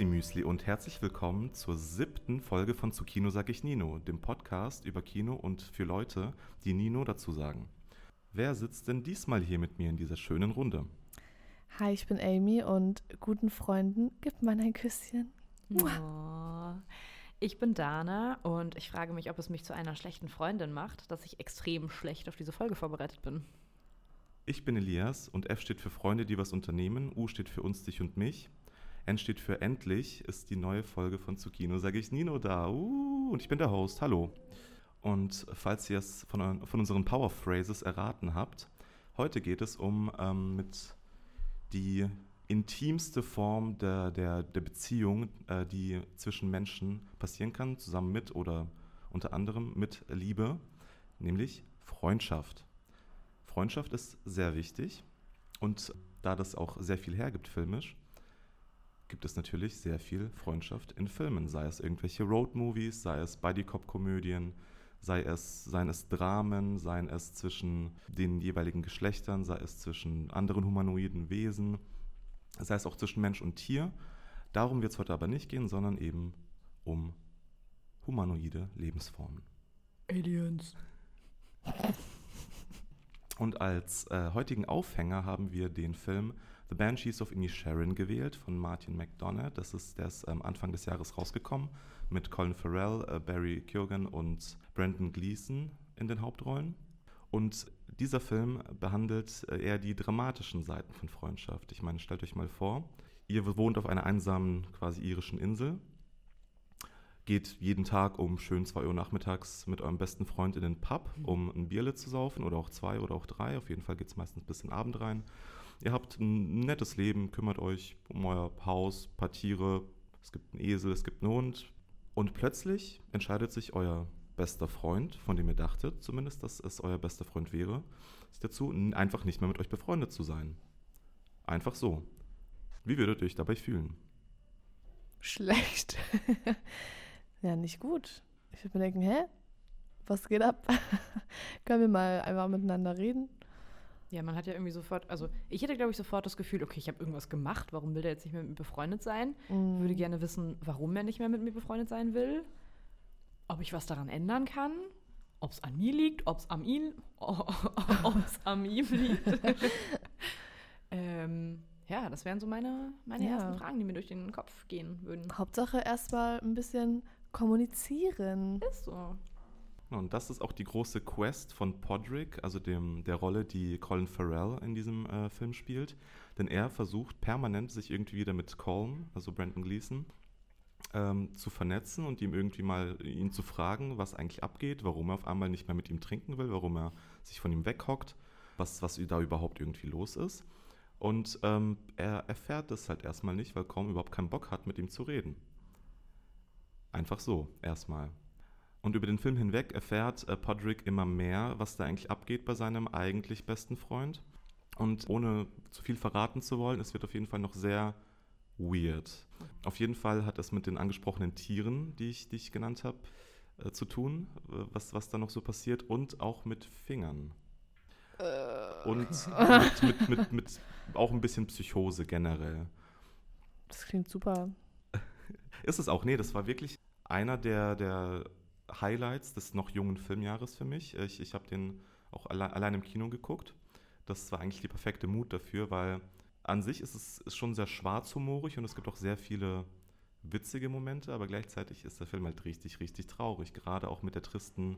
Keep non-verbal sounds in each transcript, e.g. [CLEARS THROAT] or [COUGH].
Grüßli Müsli und herzlich willkommen zur siebten Folge von Zu Kino sag ich Nino, dem Podcast über Kino und für Leute, die Nino dazu sagen. Wer sitzt denn diesmal hier mit mir in dieser schönen Runde? Hi, ich bin Amy und guten Freunden gibt man ein Küsschen. Oh. Ich bin Dana und ich frage mich, ob es mich zu einer schlechten Freundin macht, dass ich extrem schlecht auf diese Folge vorbereitet bin. Ich bin Elias und F steht für Freunde, die was unternehmen, U steht für uns, dich und mich. N steht für endlich, ist die neue Folge von Zucchino, sage ich Nino da. Uh, und ich bin der Host, hallo. Und falls ihr es von, von unseren Power Phrases erraten habt, heute geht es um ähm, mit die intimste Form der, der, der Beziehung, äh, die zwischen Menschen passieren kann, zusammen mit oder unter anderem mit Liebe, nämlich Freundschaft. Freundschaft ist sehr wichtig und da das auch sehr viel hergibt filmisch, gibt es natürlich sehr viel Freundschaft in Filmen, sei es irgendwelche Roadmovies, sei es Bodycop-Komödien, sei es, seien es Dramen, seien es zwischen den jeweiligen Geschlechtern, sei es zwischen anderen humanoiden Wesen, sei es auch zwischen Mensch und Tier. Darum wird es heute aber nicht gehen, sondern eben um humanoide Lebensformen. Aliens. Und als äh, heutigen Aufhänger haben wir den Film The Banshees of Inisherin gewählt von Martin McDonough. Das ist, der ist ähm, Anfang des Jahres rausgekommen mit Colin Farrell, äh, Barry Keoghan und Brandon Gleeson in den Hauptrollen. Und dieser Film behandelt äh, eher die dramatischen Seiten von Freundschaft. Ich meine, stellt euch mal vor, ihr wohnt auf einer einsamen, quasi irischen Insel, geht jeden Tag um schön 2 Uhr nachmittags mit eurem besten Freund in den Pub, um ein Bierle zu saufen oder auch zwei oder auch drei. Auf jeden Fall geht es meistens bis in den Abend rein. Ihr habt ein nettes Leben, kümmert euch um euer Haus, paar Tiere, es gibt einen Esel, es gibt einen Hund. Und plötzlich entscheidet sich euer bester Freund, von dem ihr dachtet zumindest, dass es euer bester Freund wäre, sich dazu, einfach nicht mehr mit euch befreundet zu sein. Einfach so. Wie würdet ihr euch dabei fühlen? Schlecht. [LAUGHS] ja, nicht gut. Ich würde mir denken, hä? Was geht ab? [LAUGHS] Können wir mal einfach miteinander reden? Ja, man hat ja irgendwie sofort, also ich hätte, glaube ich, sofort das Gefühl, okay, ich habe irgendwas gemacht, warum will der jetzt nicht mehr mit mir befreundet sein? Mm. Ich würde gerne wissen, warum er nicht mehr mit mir befreundet sein will. Ob ich was daran ändern kann. Ob es an mir liegt, ob es am ihm, [LAUGHS] ob es am ihm liegt. [LAUGHS] ähm, ja, das wären so meine, meine Ja. ersten Fragen, die mir durch den Kopf gehen würden. Hauptsache erstmal ein bisschen kommunizieren. Ist so. Und das ist auch die große Quest von Podrick, also dem, der Rolle, die Colin Farrell in diesem äh, Film spielt. Denn er versucht permanent, sich irgendwie wieder mit Colin, also Brandon Gleason, ähm, zu vernetzen und ihm irgendwie mal ihn zu fragen, was eigentlich abgeht, warum er auf einmal nicht mehr mit ihm trinken will, warum er sich von ihm weghockt, was, was da überhaupt irgendwie los ist. Und ähm, er erfährt das halt erstmal nicht, weil Colin überhaupt keinen Bock hat, mit ihm zu reden. Einfach so, erstmal. Und über den Film hinweg erfährt äh, Podrick immer mehr, was da eigentlich abgeht bei seinem eigentlich besten Freund. Und ohne zu viel verraten zu wollen, es wird auf jeden Fall noch sehr weird. Auf jeden Fall hat es mit den angesprochenen Tieren, die ich, die ich genannt habe, äh, zu tun, äh, was, was da noch so passiert. Und auch mit Fingern. Und [LAUGHS] mit, mit, mit, mit auch ein bisschen Psychose generell. Das klingt super. [LAUGHS] Ist es auch? Nee, das war wirklich einer der, der Highlights des noch jungen Filmjahres für mich. Ich, ich habe den auch alle, allein im Kino geguckt. Das war eigentlich die perfekte Mut dafür, weil an sich ist es ist schon sehr schwarzhumorig und es gibt auch sehr viele witzige Momente, aber gleichzeitig ist der Film halt richtig, richtig traurig. Gerade auch mit der tristen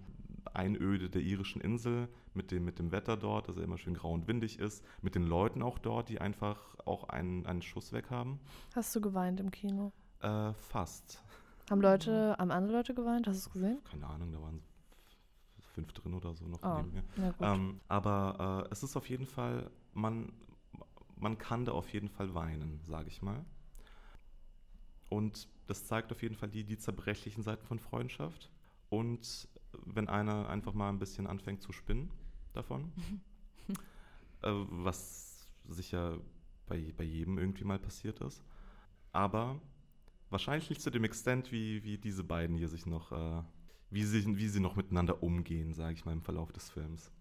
Einöde der irischen Insel, mit dem, mit dem Wetter dort, dass er immer schön grau und windig ist, mit den Leuten auch dort, die einfach auch einen, einen Schuss weg haben. Hast du geweint im Kino? Äh, fast. Haben Leute, haben andere Leute geweint? Hast du es gesehen? Keine Ahnung, da waren fünf drin oder so noch Oh, neben mir. Ähm, aber äh, es ist auf jeden Fall, man, man kann da auf jeden Fall weinen, sage ich mal. Und das zeigt auf jeden Fall die, die zerbrechlichen Seiten von Freundschaft. Und wenn einer einfach mal ein bisschen anfängt zu spinnen davon, [LAUGHS] äh, was sicher bei, bei jedem irgendwie mal passiert ist. Aber wahrscheinlich nicht zu dem Extent, wie, wie diese beiden hier sich noch, äh, wie, sie, wie sie noch miteinander umgehen, sage ich mal, im Verlauf des Films.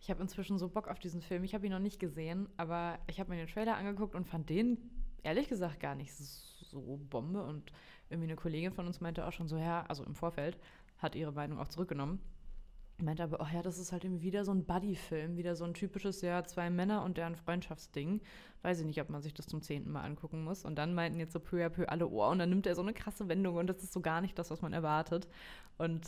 Ich habe inzwischen so Bock auf diesen Film. Ich habe ihn noch nicht gesehen, aber ich habe mir den Trailer angeguckt und fand den ehrlich gesagt gar nicht so Bombe. Und irgendwie eine Kollegin von uns meinte auch schon so, ja, also im Vorfeld, hat ihre Meinung auch zurückgenommen. Meinte aber, oh ja, das ist halt irgendwie wieder so ein Buddy-Film, wieder so ein typisches, ja, zwei Männer und deren Freundschaftsding. Weiß ich nicht, ob man sich das zum zehnten Mal angucken muss. Und dann meinten jetzt so peu à peu alle, oh, und dann nimmt er so eine krasse Wendung und das ist so gar nicht das, was man erwartet. Und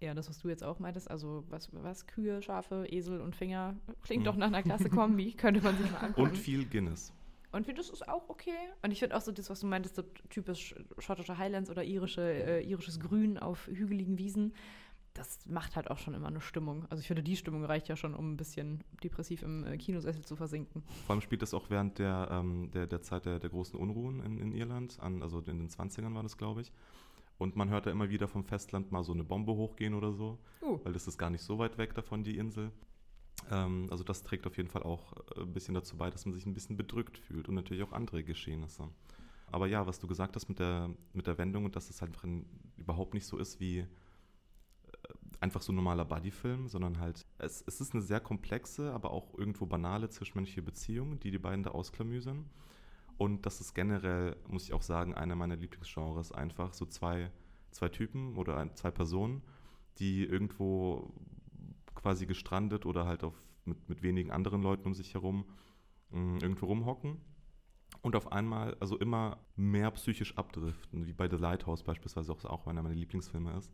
ja, das, was du jetzt auch meintest, also was, was Kühe, Schafe, Esel und Finger, klingt Mhm. doch nach einer klasse Kombi, [LAUGHS] könnte man sich mal angucken. Und viel Guinness. Und wie das ist auch okay. Und ich finde auch so das, was du meintest, so typisch schottische Highlands oder irische, äh, irisches Grün auf hügeligen Wiesen, das macht halt auch schon immer eine Stimmung. Also ich finde, die Stimmung reicht ja schon, um ein bisschen depressiv im äh, Kinosessel zu versinken. Vor allem spielt das auch während der, ähm, der, der Zeit der, der großen Unruhen in, in Irland, an, also in den 20ern war das, glaube ich. Und man hört da immer wieder vom Festland mal so eine Bombe hochgehen oder so, Uh. weil das ist gar nicht so weit weg davon, die Insel. Ähm, also das trägt auf jeden Fall auch äh, ein bisschen dazu bei, dass man sich ein bisschen bedrückt fühlt und natürlich auch andere Geschehnisse. Aber ja, was du gesagt hast mit der, mit der Wendung und dass es halt überhaupt nicht so ist wie einfach so ein normaler Buddy-Film, sondern halt, es, es ist eine sehr komplexe, aber auch irgendwo banale zwischenmenschliche Beziehung, die die beiden da ausklamüsern. Und das ist generell, muss ich auch sagen, einer meiner Lieblingsgenres. Einfach so zwei, zwei Typen oder zwei Personen, die irgendwo quasi gestrandet oder halt auf, mit, mit wenigen anderen Leuten um sich herum mh, irgendwo rumhocken und auf einmal also immer mehr psychisch abdriften, wie bei The Lighthouse beispielsweise auch, auch einer meiner Lieblingsfilme ist.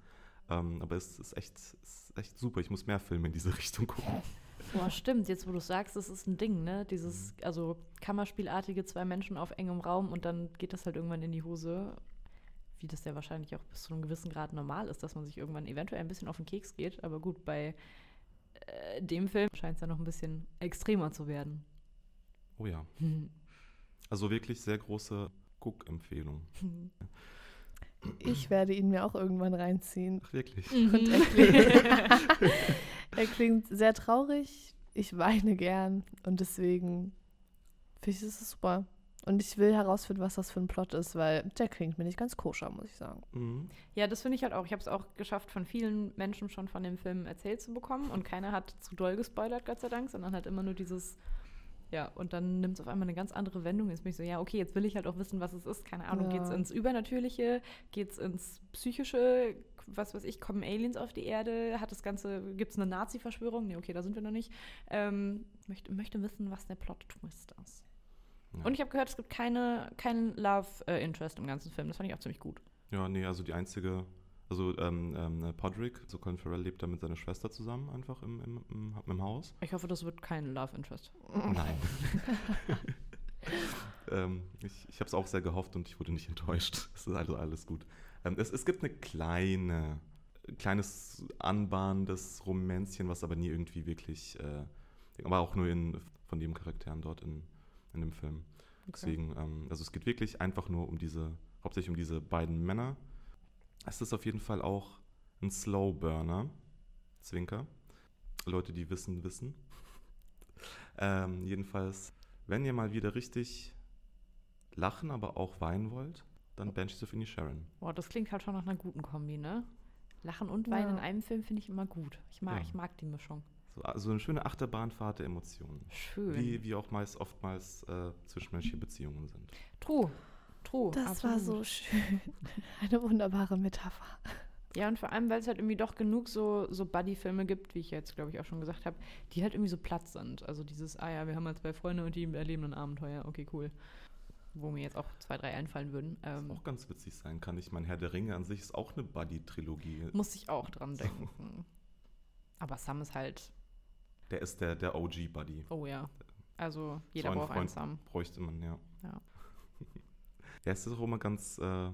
Ähm, aber es ist echt, ist echt super. Ich muss mehr Filme in diese [LAUGHS] Richtung gucken. Boah, stimmt, jetzt wo du sagst, das ist ein Ding, ne? Dieses, also Kammerspielartige zwei Menschen auf engem Raum und dann geht das halt irgendwann in die Hose. Wie das ja wahrscheinlich auch bis zu einem gewissen Grad normal ist, dass man sich irgendwann eventuell ein bisschen auf den Keks geht. Aber gut, bei äh, dem Film scheint es ja noch ein bisschen extremer zu werden. Oh ja. [LAUGHS] Also wirklich sehr große Guck-Empfehlung. [LAUGHS] Ich werde ihn mir auch irgendwann reinziehen. Ach, wirklich. Mhm. Und er klingt, [LAUGHS] er klingt sehr traurig. Ich weine gern. Und deswegen finde ich, das ist super. Und ich will herausfinden, was das für ein Plot ist, weil der klingt mir nicht ganz koscher, muss ich sagen. Mhm. Ja, das finde ich halt auch. Ich habe es auch geschafft, von vielen Menschen schon von dem Film erzählt zu bekommen. Und keiner hat zu doll gespoilert, Gott sei Dank, sondern halt immer nur dieses, ja, und dann nimmt es auf einmal eine ganz andere Wendung. Jetzt bin ich so, ja, okay, jetzt will ich halt auch wissen, was es ist. Keine Ahnung, Ja. geht's ins Übernatürliche, geht's ins Psychische, was weiß ich, kommen Aliens auf die Erde, hat das Ganze, gibt es eine Nazi-Verschwörung? Nee, okay, da sind wir noch nicht. Ähm, möchte, möchte wissen, was der Plot-Twist ist. Ja. Und ich habe gehört, es gibt keine, keinen Love-Interest im ganzen Film. Das fand ich auch ziemlich gut. Ja, nee, also die einzige, also ähm, ähm, Podrick, so Colin Farrell lebt da mit seiner Schwester zusammen einfach im, im, im, im Haus. Ich hoffe, das wird kein Love-Interest. Nein. [LAUGHS] ähm, ich ich habe es auch sehr gehofft und ich wurde nicht enttäuscht. [LAUGHS] Es ist also alles gut. Ähm, es, es gibt eine kleine, ein kleines anbahnendes Romänzchen, was aber nie irgendwie wirklich, äh, aber auch nur in, von den Charakteren dort in, in dem Film. Deswegen, ähm, also es geht wirklich einfach nur um diese, hauptsächlich um diese beiden Männer. Es ist auf jeden Fall auch ein Slow Burner, Zwinker. Leute, die wissen, wissen. ähm, jedenfalls, wenn ihr mal wieder richtig lachen, aber auch weinen wollt, dann Banshees of Inisherin. Boah, das klingt halt schon nach einer guten Kombi, ne? Lachen und Weinen Ja. in einem Film finde ich immer gut. Ich mag, Ja. ich mag die Mischung. So, also eine schöne Achterbahnfahrt der Emotionen. Schön. Wie, wie auch meist oftmals äh, zwischenmenschliche Beziehungen sind. True. True. Das war so schön. [LAUGHS] Eine wunderbare Metapher. Ja, und vor allem, weil es halt irgendwie doch genug so, so Buddy-Filme gibt, wie ich jetzt, glaube ich, auch schon gesagt habe, die halt irgendwie so platt sind. Also dieses, ah ja, wir haben halt zwei Freunde und die erleben ein Abenteuer. Okay, cool. Wo mir jetzt auch zwei, drei einfallen würden. Was Ähm, auch ganz witzig sein kann. Ich meine, Herr der Ringe an sich ist auch eine Buddy-Trilogie. muss ich auch dran denken. Aber Sam ist halt, Der ist der, der OG-Buddy. oh ja. Also jeder einen braucht einen Sam. Bräuchte man, ja. Ja. [LAUGHS] ja, es ist auch immer ganz äh,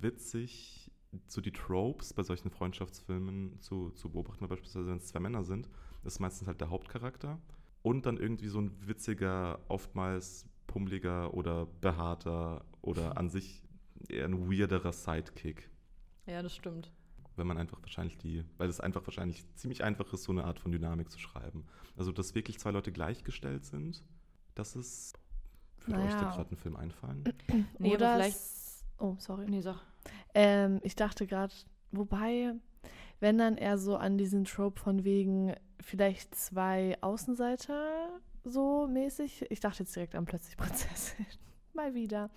witzig, so die Tropes bei solchen Freundschaftsfilmen zu, zu beobachten, beispielsweise wenn es zwei Männer sind, ist meistens halt der Hauptcharakter und dann irgendwie so ein witziger, oftmals pummeliger oder behaarter oder an sich eher ein weirderer Sidekick. Ja, das stimmt. wenn man einfach wahrscheinlich die, weil es einfach wahrscheinlich ziemlich einfach ist, so eine Art von Dynamik zu schreiben. Also, dass wirklich zwei Leute gleichgestellt sind, das ist. Würde euch da Naja. gerade ein Film einfallen? Nee, Oder vielleicht- Oh, sorry. Nee, sag. Ähm, ich dachte gerade, wobei, wenn dann eher so an diesen Trope von wegen vielleicht zwei Außenseiter so mäßig. Ich dachte jetzt direkt an plötzlich [LAUGHS] Prinzessin. Mal wieder.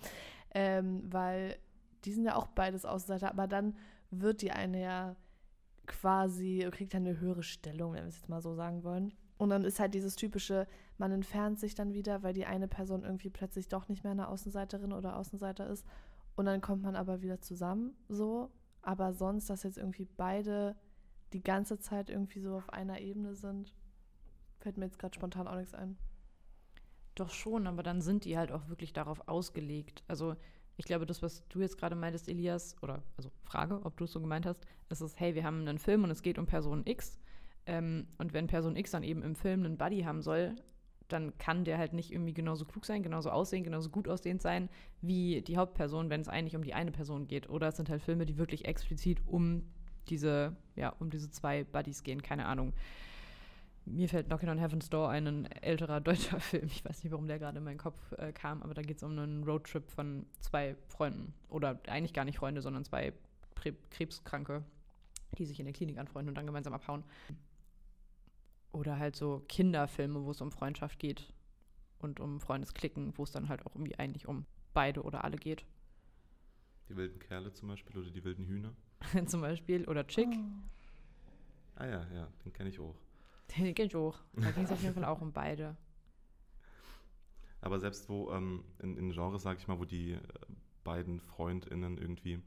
Ähm, weil die sind ja auch beides Außenseiter, aber dann wird die eine ja quasi, kriegt ja eine höhere Stellung, wenn wir es jetzt mal so sagen wollen. Und dann ist halt dieses typische, man entfernt sich dann wieder, weil die eine Person irgendwie plötzlich doch nicht mehr eine Außenseiterin oder Außenseiter ist. Und dann kommt man aber wieder zusammen, so. Aber sonst, dass jetzt irgendwie beide die ganze Zeit irgendwie so auf einer Ebene sind, fällt mir jetzt gerade spontan auch nichts ein. Doch schon, aber dann sind die halt auch wirklich darauf ausgelegt. Also ich glaube, das, was du jetzt gerade meintest, Elias, oder also Frage, ob du es so gemeint hast, ist es, hey, wir haben einen Film und es geht um Person X. Ähm, und wenn Person X dann eben im Film einen Buddy haben soll, dann kann der halt nicht irgendwie genauso klug sein, genauso aussehen, genauso gut aussehend sein wie die Hauptperson, wenn es eigentlich um die eine Person geht. Oder es sind halt Filme, die wirklich explizit um diese, ja, um diese zwei Buddies gehen, keine Ahnung. Mir fällt Knockin' on Heaven's Door ein, älterer deutscher [LAUGHS] Film. Ich weiß nicht, warum der gerade in meinen Kopf äh, kam, aber da geht es um einen Roadtrip von zwei Freunden. Oder eigentlich gar nicht Freunde, sondern zwei Krebskranke, die sich in der Klinik anfreunden und dann gemeinsam abhauen. Oder halt so Kinderfilme, wo es um Freundschaft geht und um Freundesklicken, wo es dann halt auch irgendwie eigentlich um beide oder alle geht. Die wilden Kerle zum Beispiel oder die wilden Hühner? [LAUGHS] zum Beispiel. Oder Chick. Oh. Ah ja, ja, den kenne ich auch. [LAUGHS] Den kenne ich auch. Da ging es auf jeden Fall auch um beide. Aber selbst wo ähm, in, in Genres, sag ich mal, wo die äh, beiden FreundInnen irgendwie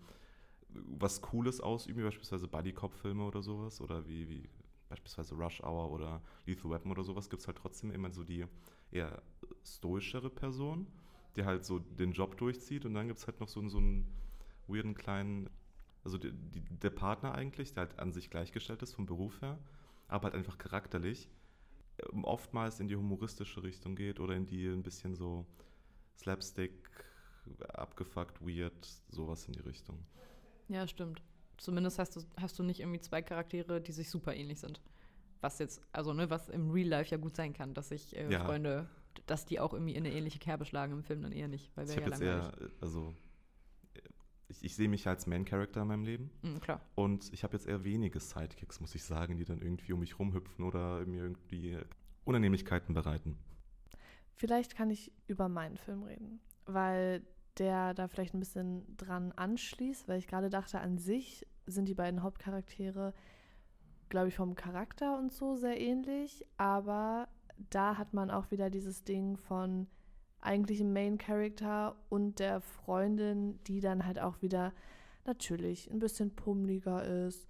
was Cooles ausüben, wie beispielsweise Buddy-Cop-Filme oder sowas, oder wie, wie beispielsweise Rush Hour oder Lethal Weapon oder sowas, gibt es halt trotzdem immer so die eher stoischere Person, die halt so den Job durchzieht und dann gibt es halt noch so, so einen weirden kleinen, also die, die, der Partner eigentlich, der halt an sich gleichgestellt ist vom Beruf her, aber halt einfach charakterlich ähm, oftmals in die humoristische Richtung geht oder in die ein bisschen so Slapstick, abgefuckt, weird, sowas in die Richtung. Ja, stimmt. Zumindest hast du, hast du nicht irgendwie zwei Charaktere, die sich super ähnlich sind. Was jetzt, also ne, was im Real Life ja gut sein kann, dass sich äh, ja. Freunde, dass die auch irgendwie in eine ähnliche Kerbe schlagen im Film dann eher nicht. Weil ich habe ja jetzt eher, also ich, ich sehe mich als Main-Character in meinem Leben. Mhm, klar. Und ich habe jetzt eher wenige Sidekicks, muss ich sagen, die dann irgendwie um mich rumhüpfen oder mir irgendwie Unannehmlichkeiten bereiten. Vielleicht kann ich über meinen Film reden, weil der da vielleicht ein bisschen dran anschließt, weil ich gerade dachte, an sich sind die beiden Hauptcharaktere, glaube ich, vom Charakter und so sehr ähnlich, aber da hat man auch wieder dieses Ding von eigentlich ein Main Character und der Freundin, die dann halt auch wieder natürlich ein bisschen pummeliger ist,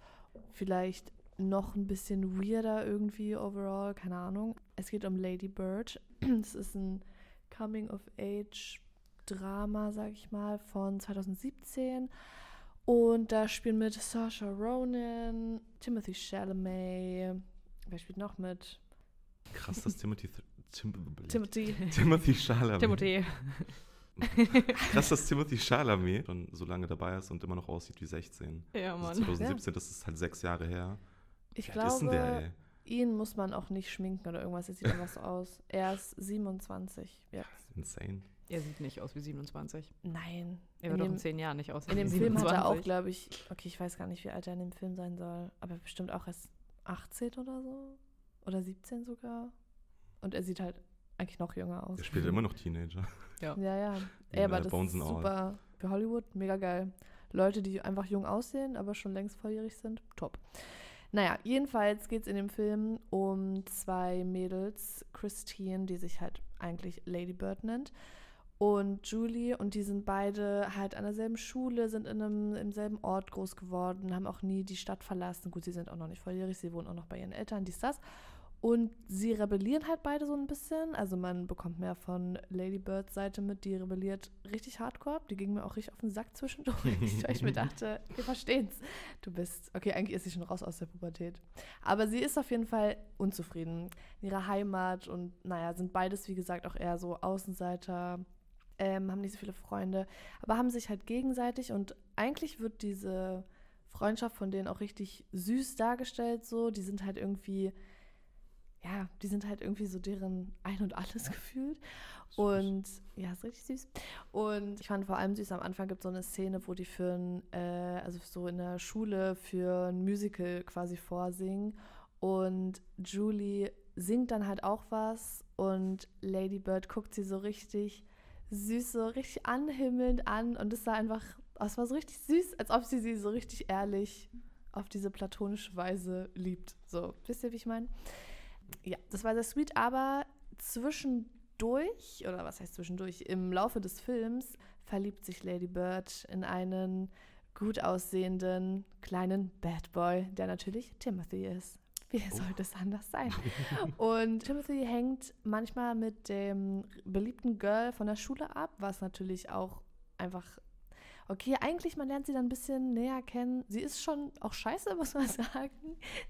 vielleicht noch ein bisschen weirder irgendwie overall, keine Ahnung. Es geht um Lady Bird. [CLEARS THROAT] Es ist ein Coming of Age Drama, sag ich mal, von 2017. Und da spielen mit Saoirse Ronan, Timothy Chalamet. Wer spielt noch mit? Krass, dass Timothy Tim Timothy. Timothy Chalamet. Timothy. [LAUGHS] Krass, dass Timothy Chalamet schon so lange dabei ist und immer noch aussieht wie 16. Ja, Mann. Also 2017, ja. das ist halt sechs Jahre her. Ich wie glaube, der, ihn muss man auch nicht schminken oder irgendwas. Er sieht einfach so aus. Er ist 27 jetzt. Insane. Er sieht nicht aus wie 27. Nein. Er wird doch in zehn Jahren nicht aus wie In dem 27. Film hat er auch, glaube ich, okay, ich weiß gar nicht, wie alt er in dem Film sein soll, aber bestimmt auch erst 18 oder so. Oder 17 sogar. Und er sieht halt eigentlich noch jünger aus. Er spielt immer noch Teenager. Ja, [LAUGHS] ja. ja. Ey, aber das ist super für Hollywood, mega geil. Leute, die einfach jung aussehen, aber schon längst volljährig sind, top. Naja, jedenfalls geht es in dem Film um zwei Mädels, Christine, die sich halt eigentlich Lady Bird nennt, und Julie. Und die sind beide halt an derselben Schule, sind in einem, im selben Ort groß geworden, haben auch nie die Stadt verlassen. Gut, sie sind auch noch nicht volljährig, sie wohnen auch noch bei ihren Eltern, dies, das. Und sie rebellieren halt beide so ein bisschen. Also man bekommt mehr von Ladybirds Seite mit, die rebelliert richtig hardcore. Die ging mir auch richtig auf den Sack zwischendurch, [LAUGHS] weil ich [LAUGHS] mir dachte, wir verstehen's. Du bist, okay, eigentlich ist sie schon raus aus der Pubertät. Aber sie ist auf jeden Fall unzufrieden in ihrer Heimat und naja, sind beides, wie gesagt, auch eher so Außenseiter, ähm, haben nicht so viele Freunde, aber haben sich halt gegenseitig und eigentlich wird diese Freundschaft von denen auch richtig süß dargestellt so. Die sind halt irgendwie ja, die sind halt irgendwie so deren Ein und Alles gefühlt. Und ja, ist richtig süß. Und ich fand vor allem süß, am Anfang gibt es so eine Szene, wo die für ein, äh, also so in der Schule für ein Musical quasi vorsingen. Und Julie singt dann halt auch was und Lady Bird guckt sie so richtig süß, so richtig anhimmelnd an und es sah einfach, es war so richtig süß, als ob sie sie so richtig ehrlich auf diese platonische Weise liebt. So, wisst ihr, wie ich meine? Ja, das war sehr sweet, aber zwischendurch, oder was heißt zwischendurch, im Laufe des Films verliebt sich Lady Bird in einen gut aussehenden kleinen Bad Boy, der natürlich Timothy ist. Wie Oh. sollte es anders sein? [LAUGHS] Und Timothy hängt manchmal mit dem beliebten Girl von der Schule ab, was natürlich auch einfach. Okay, eigentlich, man lernt sie dann ein bisschen näher kennen. Sie ist schon auch scheiße, [LAUGHS] muss man sagen.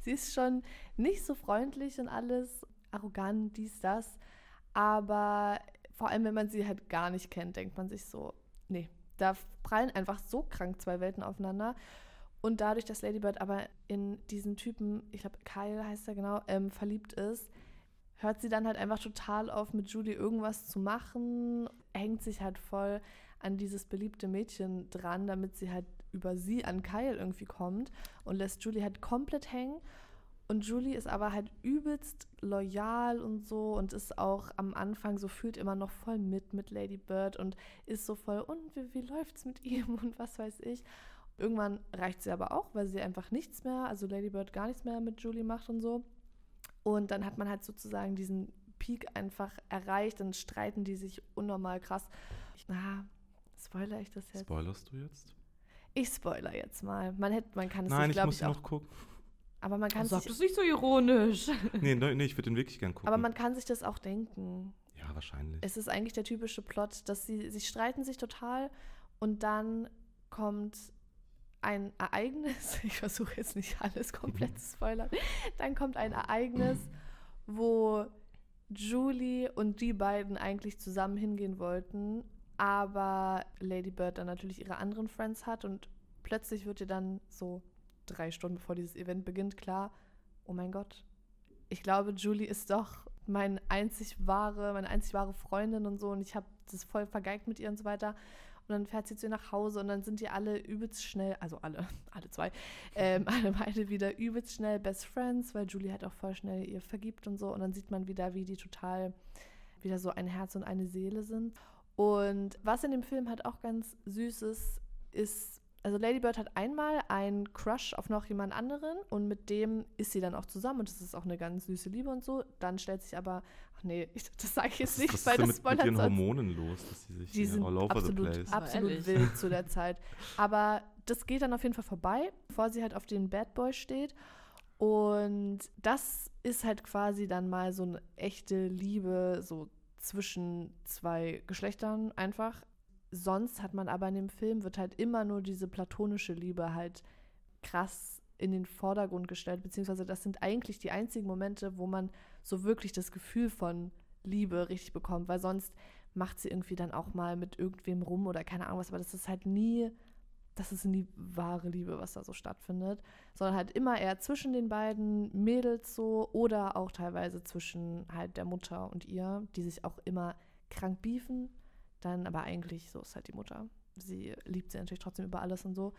Sie ist schon nicht so freundlich und alles, arrogant, dies, das. Aber vor allem, wenn man sie halt gar nicht kennt, denkt man sich so, nee, da prallen einfach so krank zwei Welten aufeinander. Und dadurch, dass Ladybird aber in diesen Typen, ich glaube Kyle heißt er genau, ähm, verliebt ist, hört sie dann halt einfach total auf, mit Julie irgendwas zu machen, hängt sich halt voll an dieses beliebte Mädchen dran, damit sie halt über sie an Kyle irgendwie kommt und lässt Julie halt komplett hängen. Und Julie ist aber halt übelst loyal und so und ist auch am Anfang so fühlt immer noch voll mit mit Lady Bird und ist so voll, und wie, wie läuft's mit ihm und was weiß ich. Irgendwann reicht sie aber auch, weil sie einfach nichts mehr, also Lady Bird gar nichts mehr mit Julie macht und so. Und dann hat man halt sozusagen diesen Peak einfach erreicht, dann streiten die sich unnormal krass. Na, spoiler ich das jetzt? Spoilerst du jetzt? Ich spoiler jetzt mal. Man, hätte, man kann es Nein, sich, ich muss ich, auch. noch gucken. Aber man kann Sag sich, das nicht so ironisch. [LAUGHS] Nee, nee, nee, ich würde den wirklich gern gucken. aber man kann sich das auch denken. ja, wahrscheinlich. Es ist eigentlich der typische Plot, dass sie, sie streiten sich total und dann kommt ein Ereignis, [LAUGHS] ich versuche jetzt nicht alles komplett zu spoilern, dann kommt ein Ereignis, wo Julie und die beiden eigentlich zusammen hingehen wollten, aber Lady Bird dann natürlich ihre anderen Friends hat und plötzlich wird ihr dann so drei Stunden bevor dieses Event beginnt klar, oh mein Gott, ich glaube, Julie ist doch mein einzig wahre, meine einzig wahre Freundin und so und ich habe das voll vergeigt mit ihr und so weiter. Und dann fährt sie zu ihr nach Hause und dann sind die alle übelst schnell, also alle, [LAUGHS] alle zwei, ähm, [LAUGHS] alle beide wieder übelst schnell Best Friends, weil Julie halt auch voll schnell ihr vergibt und so. Und dann sieht man wieder, wie die total wieder so ein Herz und eine Seele sind. Und was in dem Film halt auch ganz süß ist, ist, also Lady Bird hat einmal einen Crush auf noch jemand anderen und mit dem ist sie dann auch zusammen und das ist auch eine ganz süße Liebe und so. Dann stellt sich aber, ach nee, ich, [LAUGHS] das sage ich jetzt was, nicht, was weil das mit, mit spoilert ihren. Hormonen los, dass sie sich Die hier sind all over absolut, the place? Absolut wild zu der Zeit. Aber das geht dann auf jeden Fall vorbei, bevor sie halt auf den Bad Boy steht. Und das ist halt quasi dann mal so eine echte Liebe, so zwischen zwei Geschlechtern einfach. Sonst hat man aber in dem Film, wird halt immer nur diese platonische Liebe halt krass in den Vordergrund gestellt, beziehungsweise das sind eigentlich die einzigen Momente, wo man so wirklich das Gefühl von Liebe richtig bekommt, weil sonst macht sie irgendwie dann auch mal mit irgendwem rum oder keine Ahnung was, aber das ist halt nie, das ist nie wahre Liebe, was da so stattfindet, sondern halt immer eher zwischen den beiden Mädels so oder auch teilweise zwischen halt der Mutter und ihr, die sich auch immer krank beefen, dann aber eigentlich so ist halt die Mutter. Sie liebt sie natürlich trotzdem über alles und so.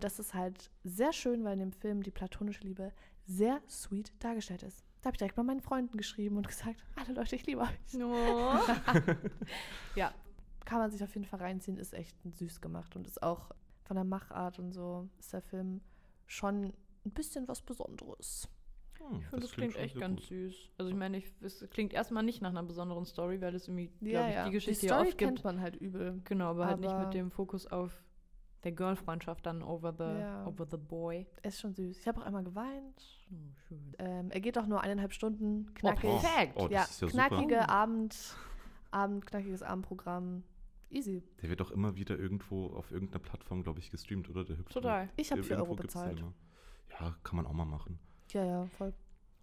Das ist halt sehr schön, weil in dem Film die platonische Liebe sehr sweet dargestellt ist. Da habe ich direkt mal meinen Freunden geschrieben und gesagt, [LAUGHS] alle Leute, ich liebe euch. No. [LAUGHS] Ja, kann man sich auf jeden Fall reinziehen, ist echt süß gemacht und ist auch von der Machart und so ist der Film schon ein bisschen was Besonderes. Hm, Ich finde, das, klingt klingt echt ganz gut. süß. Also ich meine, es klingt erstmal nicht nach einer besonderen Story, weil es irgendwie, Ja, glaube ich, ja. die Geschichte die Story oft kennt gibt. man halt übel. Genau, aber, halt nicht aber- mit dem Fokus auf der Girlfreundschaft dann over the, Ja. over the boy. Ist schon süß. Ich habe auch einmal geweint. Oh, schön. Ähm, er geht auch nur eineinhalb Stunden, knackig. Oh, perfekt. Oh, das ja, ist ja knackige super. Abend, Abend, knackiges Abendprogramm. Easy. Der wird auch immer wieder irgendwo auf irgendeiner Plattform, glaube ich, gestreamt, oder? Der hüpft Total. Ich habe 4 Irgendwo Euro bezahlt. Ja, kann man auch mal machen. Ja, ja, voll.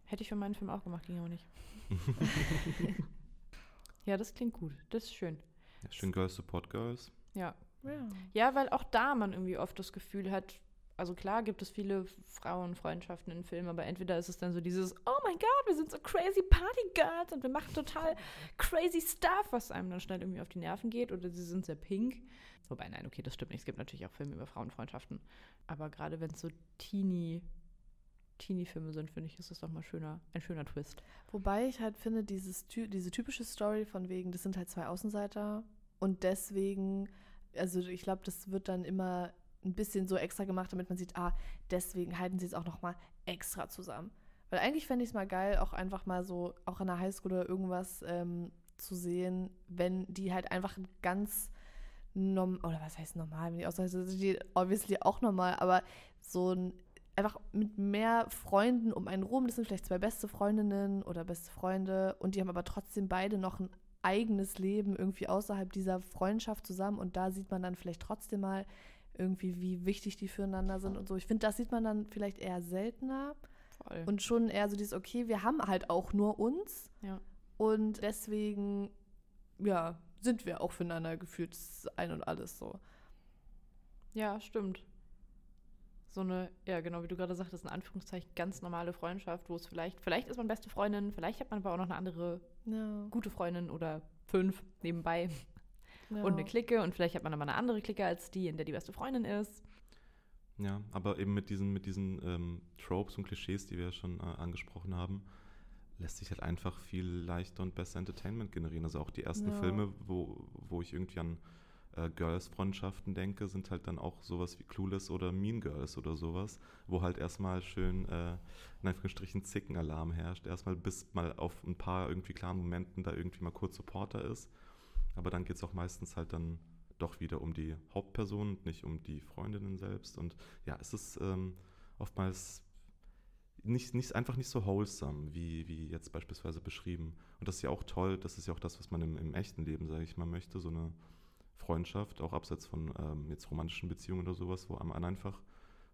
Hätte ich für meinen Film auch gemacht, ging aber nicht. [LAUGHS] [LAUGHS] ja, das klingt gut. Das ist schön. Ja, schön Girls Support Girls. Ja. Ja. Ja, weil auch da man irgendwie oft das Gefühl hat, also klar gibt es viele Frauenfreundschaften in Filmen, aber entweder ist es dann so dieses, oh mein Gott, wir sind so crazy Party Girls und wir machen total crazy Stuff, was einem dann schnell irgendwie auf die Nerven geht, oder sie sind sehr pink. Wobei, nein, okay, das stimmt nicht. Es gibt natürlich auch Filme über Frauenfreundschaften. Aber gerade wenn es so teeny, Teenie-Filme sind, finde ich, ist das doch mal schöner, ein schöner Twist. Wobei ich halt finde, dieses, diese typische Story von wegen, das sind halt zwei Außenseiter und deswegen, also ich glaube, das wird dann immer ein bisschen so extra gemacht, damit man sieht, ah, deswegen halten sie es auch noch mal extra zusammen. Weil eigentlich fände ich es mal geil, auch einfach mal so, auch in der Highschool oder irgendwas ähm, zu sehen, wenn die halt einfach ein ganz normal, oder was heißt normal, wenn die außer sind die obviously auch normal, aber so ein einfach mit mehr Freunden um einen rum. Das sind vielleicht zwei beste Freundinnen oder beste Freunde und die haben aber trotzdem beide noch ein eigenes Leben irgendwie außerhalb dieser Freundschaft zusammen und da sieht man dann vielleicht trotzdem mal irgendwie, wie wichtig die füreinander sind und so. Ich finde, das sieht man dann vielleicht eher seltener Voll. und schon eher so dieses, okay, wir haben halt auch nur uns ja. und deswegen, ja, sind wir auch füreinander gefühlt ein und alles so. ja, stimmt. So eine, ja, genau wie du gerade sagtest, in Anführungszeichen ganz normale Freundschaft, wo es vielleicht, vielleicht ist man beste Freundin, vielleicht hat man aber auch noch eine andere Ja. gute Freundin oder fünf nebenbei [LAUGHS] ja. und eine Clique und vielleicht hat man aber eine andere Clique als die, in der die beste Freundin ist. Ja, aber eben mit diesen, mit diesen ähm, Tropes und Klischees, die wir ja schon äh, angesprochen haben, lässt sich halt einfach viel leichter und besser Entertainment generieren. Also auch die ersten Ja. Filme, wo, wo ich irgendwie an äh, Girls-Freundschaften denke, sind halt dann auch sowas wie Clueless oder Mean Girls oder sowas, wo halt erstmal schön, äh, in Anführungsstrichen, Zickenalarm herrscht. Erstmal bis mal auf ein paar irgendwie klaren Momenten da irgendwie mal kurz Supporter ist. Aber dann geht es auch meistens halt dann doch wieder um die Hauptperson und nicht um die Freundinnen selbst. Und ja, es ist ähm, oftmals nicht, nicht, einfach nicht so wholesome, wie, wie jetzt beispielsweise beschrieben. Und das ist ja auch toll, das ist ja auch das, was man im, im echten Leben, sage ich mal, möchte, so eine Freundschaft, auch abseits von ähm, jetzt romantischen Beziehungen oder sowas, wo man einfach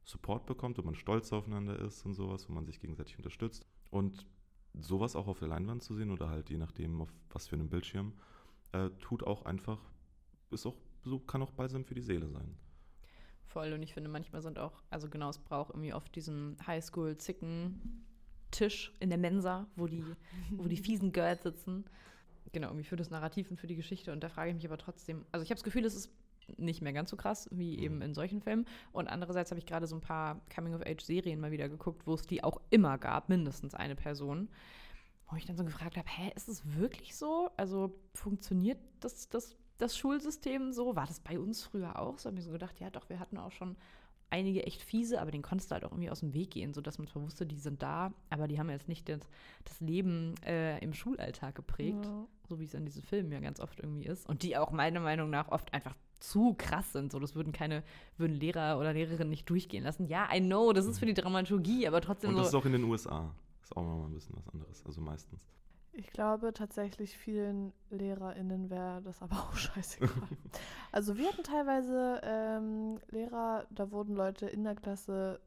Support bekommt und man stolz aufeinander ist und sowas, wo man sich gegenseitig unterstützt. Und sowas auch auf der Leinwand zu sehen oder halt je nachdem auf was für einem Bildschirm, äh, tut auch einfach, ist auch, so kann auch balsam für die Seele sein. Voll. Und ich finde, manchmal sind auch, also genau, es braucht irgendwie oft diesen Highschool-Zicken-Tisch in der Mensa, wo die, wo die fiesen Girls sitzen. Genau, irgendwie für das Narrativ und für die Geschichte. Und da frage ich mich aber trotzdem, also ich habe das Gefühl, es ist nicht mehr ganz so krass wie Mhm. eben in solchen Filmen. Und andererseits habe ich gerade so ein paar Coming-of-Age-Serien mal wieder geguckt, wo es die auch immer gab, mindestens eine Person. Wo ich dann so gefragt habe, hä, ist es wirklich so? Also funktioniert das, das, das Schulsystem so? War das bei uns früher auch so? Habe ich so gedacht, ja doch, wir hatten auch schon einige echt fiese, aber den konntest du halt auch irgendwie aus dem Weg gehen, sodass man zwar wusste, die sind da, aber die haben jetzt nicht das, das Leben äh, im Schulalltag geprägt, Ja. so wie es in diesen Filmen ja ganz oft irgendwie ist. Und die auch meiner Meinung nach oft einfach zu krass sind. So, das würden keine, würden Lehrer oder Lehrerinnen nicht durchgehen lassen. Ja, I know, das ist für die Dramaturgie, aber trotzdem Und so. das ist auch in den USA. Das ist auch noch mal ein bisschen was anderes, also meistens. Ich glaube tatsächlich vielen LehrerInnen wäre das aber [LAUGHS] auch scheißegal. [LAUGHS] also wir hatten teilweise ähm, Lehrer, da wurden Leute in der Klasse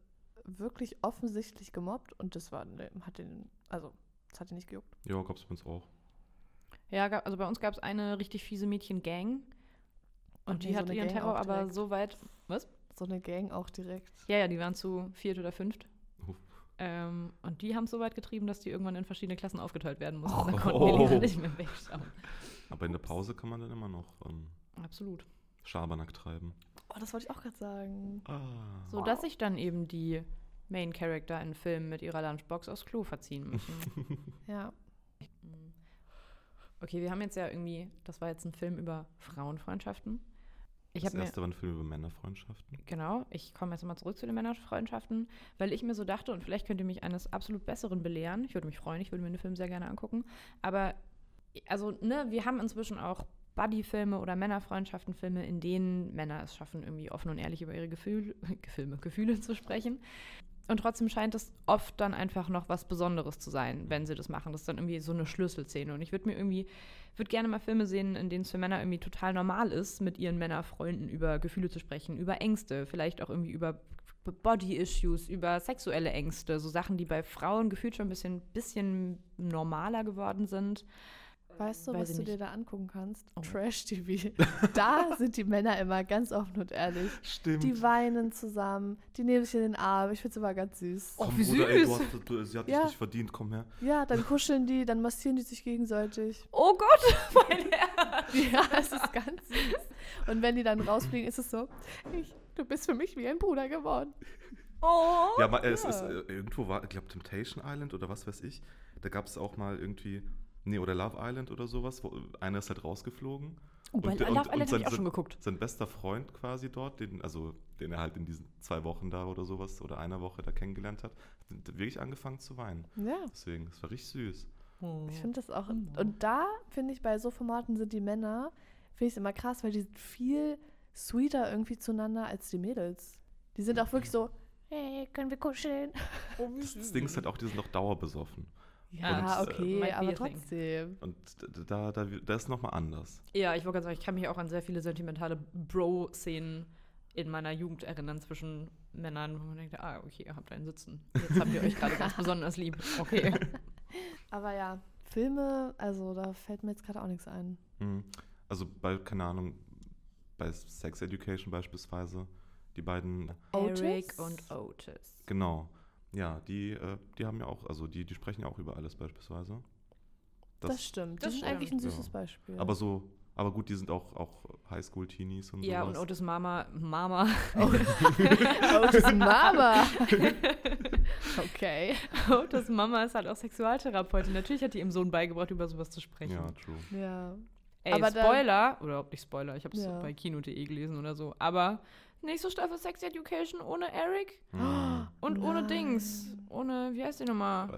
wirklich offensichtlich gemobbt und das war, hat den, also das hat ihn nicht gejuckt. Ja, gab es bei uns auch. Ja, gab- also bei uns gab es eine richtig fiese Mädchen-Gang. Und Ach die so hat ihren Gang Terror aber so weit. Was? So eine Gang auch direkt. Ja, ja, die waren zu viert oder fünft. Oh. Ähm, und die haben es so weit getrieben, dass die irgendwann in verschiedene Klassen aufgeteilt werden mussten. Oh. Dann konnten die Lehrer nicht mehr wegschauen. Aber in der Pause kann man dann immer noch ähm, Absolut. Schabernack treiben. Oh, das wollte ich auch gerade sagen. Ah. So dass sich dann eben die Main Character in Filmen mit ihrer Lunchbox aufs Klo verziehen müssen. [LAUGHS] Ja. Mhm. okay, wir haben jetzt ja irgendwie, das war jetzt ein Film über Frauenfreundschaften. Ich das habe mir erste war ein Film über Männerfreundschaften. Genau, ich komme jetzt mal zurück zu den Männerfreundschaften, weil ich mir so dachte, und vielleicht könnt ihr mich eines absolut Besseren belehren. Ich würde mich freuen, ich würde mir den Film sehr gerne angucken. Aber, also, ne, wir haben inzwischen auch Buddy-Filme oder Männerfreundschaften-Filme, in denen Männer es schaffen, irgendwie offen und ehrlich über ihre Gefilme, [LAUGHS] Gefühle zu sprechen. Und trotzdem scheint es oft dann einfach noch was Besonderes zu sein, wenn sie das machen. Das ist dann irgendwie so eine Schlüsselszene. Und ich würde mir irgendwie, würde gerne mal Filme sehen, in denen es für Männer irgendwie total normal ist, mit ihren Männerfreunden über Gefühle zu sprechen, über Ängste, vielleicht auch irgendwie über Body-Issues, über sexuelle Ängste, so Sachen, die bei Frauen gefühlt schon ein bisschen, bisschen normaler geworden sind. Weißt du, Weiß was du dir nicht. da angucken kannst? Oh. Trash-TV. [LAUGHS] da sind die Männer immer ganz offen und ehrlich. Stimmt. Die weinen zusammen, die nehmen sich in den Arm. Ich finde es immer ganz süß. Oh, Komm, wie Bruder, ey, du süß. hast, du, sie hat dich Ja. nicht verdient, komm her. Ja, dann kuscheln die, dann massieren die sich gegenseitig. Oh Gott, [LAUGHS] mein Herz! Ja, es ist ganz süß. Und wenn die dann rausfliegen, ist es so, ich, du bist für mich wie ein Bruder geworden. Oh. Ja, aber es ja. ist äh, irgendwo war, ich glaube Temptation Island oder was weiß ich. Da gab es auch mal irgendwie, nee, oder Love Island oder sowas, wo einer ist halt rausgeflogen. Oh, bei der- Love Island habe sein, ich auch schon geguckt. sein bester Freund quasi dort, den, also den er halt in diesen zwei Wochen da oder sowas oder einer Woche da kennengelernt hat, hat wirklich angefangen zu weinen. Ja. Deswegen, das war richtig süß. Ich finde das auch. Mhm. Und da finde ich, bei so Formaten sind die Männer, finde ich es immer krass, weil die sind viel sweeter irgendwie zueinander als die Mädels. Die sind auch wirklich so, hey, können wir kuscheln? Das, das Ding ist halt auch, die sind doch dauerbesoffen. Ja, Und, äh, okay, be aber trotzdem. Und da, da, da ist nochmal anders. Ja, ich wollte gerade sagen, ich kann mich auch an sehr viele sentimentale Bro-Szenen in meiner Jugend erinnern zwischen Männern, wo man denkt, ah, okay, ihr habt einen Sitzen. Jetzt habt ihr euch gerade [LAUGHS] ganz besonders lieb. Okay. [LAUGHS] Aber ja, Filme, also da fällt mir jetzt gerade auch nichts ein. Mhm. Also bei, keine Ahnung, bei Sex Education beispielsweise, die beiden, Otis? Eric und Otis. genau, ja, die, äh, die haben ja auch, also die, die sprechen ja auch über alles beispielsweise. Das, stimmt. das die sind eigentlich ein süßes Ja. Beispiel. Aber so, aber gut, die sind auch, auch Highschool-Teenies und Ja, und sowas. Otis Mama, Mama, [LAUGHS] [LAUGHS] Otis Mama. okay. Otis Mama ist halt auch Sexualtherapeutin. Natürlich hat die ihrem Sohn beigebracht, über sowas zu sprechen. Ja, true. Ja. Ey, Aber Spoiler, oder überhaupt nicht Spoiler, ich habe es Ja. bei kino.de gelesen oder so, aber nächste Staffel Sex Education ohne Eric Mhm. Und ohne Nein. Dings. Ohne, wie heißt die nochmal?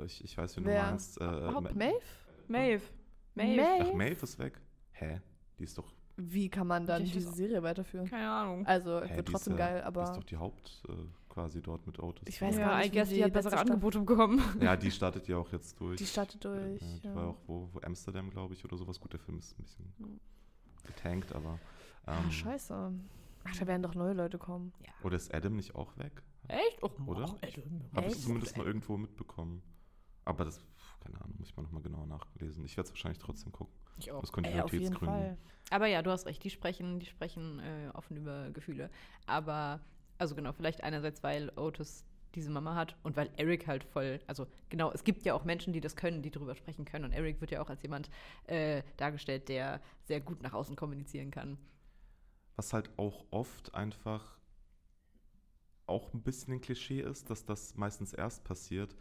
Äh, ich, ich weiß, wie du meinst. Äh, Haupt Ma- Maeve? Maeve. Maeve. Maeve? Ach, Maeve ist weg? Hä? Die ist doch, Wie kann man dann Ich diese Serie weiterführen? Keine Ahnung. Also, Hä, wird die trotzdem ist, äh, geil, die aber ist doch die Haupt äh, quasi dort mit Otis. Ich weiß ja, gar nicht, I guess die die hat bessere Angebote bekommen. [LAUGHS] Ja, die startet ja auch jetzt durch. die startet durch. Ja, die ja. war auch wo, wo Amsterdam, glaube ich, oder sowas. Gut, der Film ist ein bisschen Mhm. getankt, aber. Ah, ähm, scheiße. Ach, da werden doch neue Leute kommen. Oder ist Adam nicht auch weg? Echt? Och, Oder? och, Adam. Habe ich zumindest mal irgendwo mitbekommen. Aber das, keine Ahnung, muss ich mal nochmal genauer nachlesen. Ich werde es wahrscheinlich trotzdem gucken. Ich auch. Aus Ey, auf jeden Kontinuitätsgründen. Fall. Aber ja, du hast recht, die sprechen, die sprechen äh, offen über Gefühle. Aber, also genau, vielleicht einerseits, weil Otis diese Mama hat und weil Eric halt voll, also genau, es gibt ja auch Menschen, die das können, die darüber sprechen können. Und Eric wird ja auch als jemand äh, dargestellt, der sehr gut nach außen kommunizieren kann. Was halt auch oft einfach auch ein bisschen ein Klischee ist, dass das meistens erst passiert,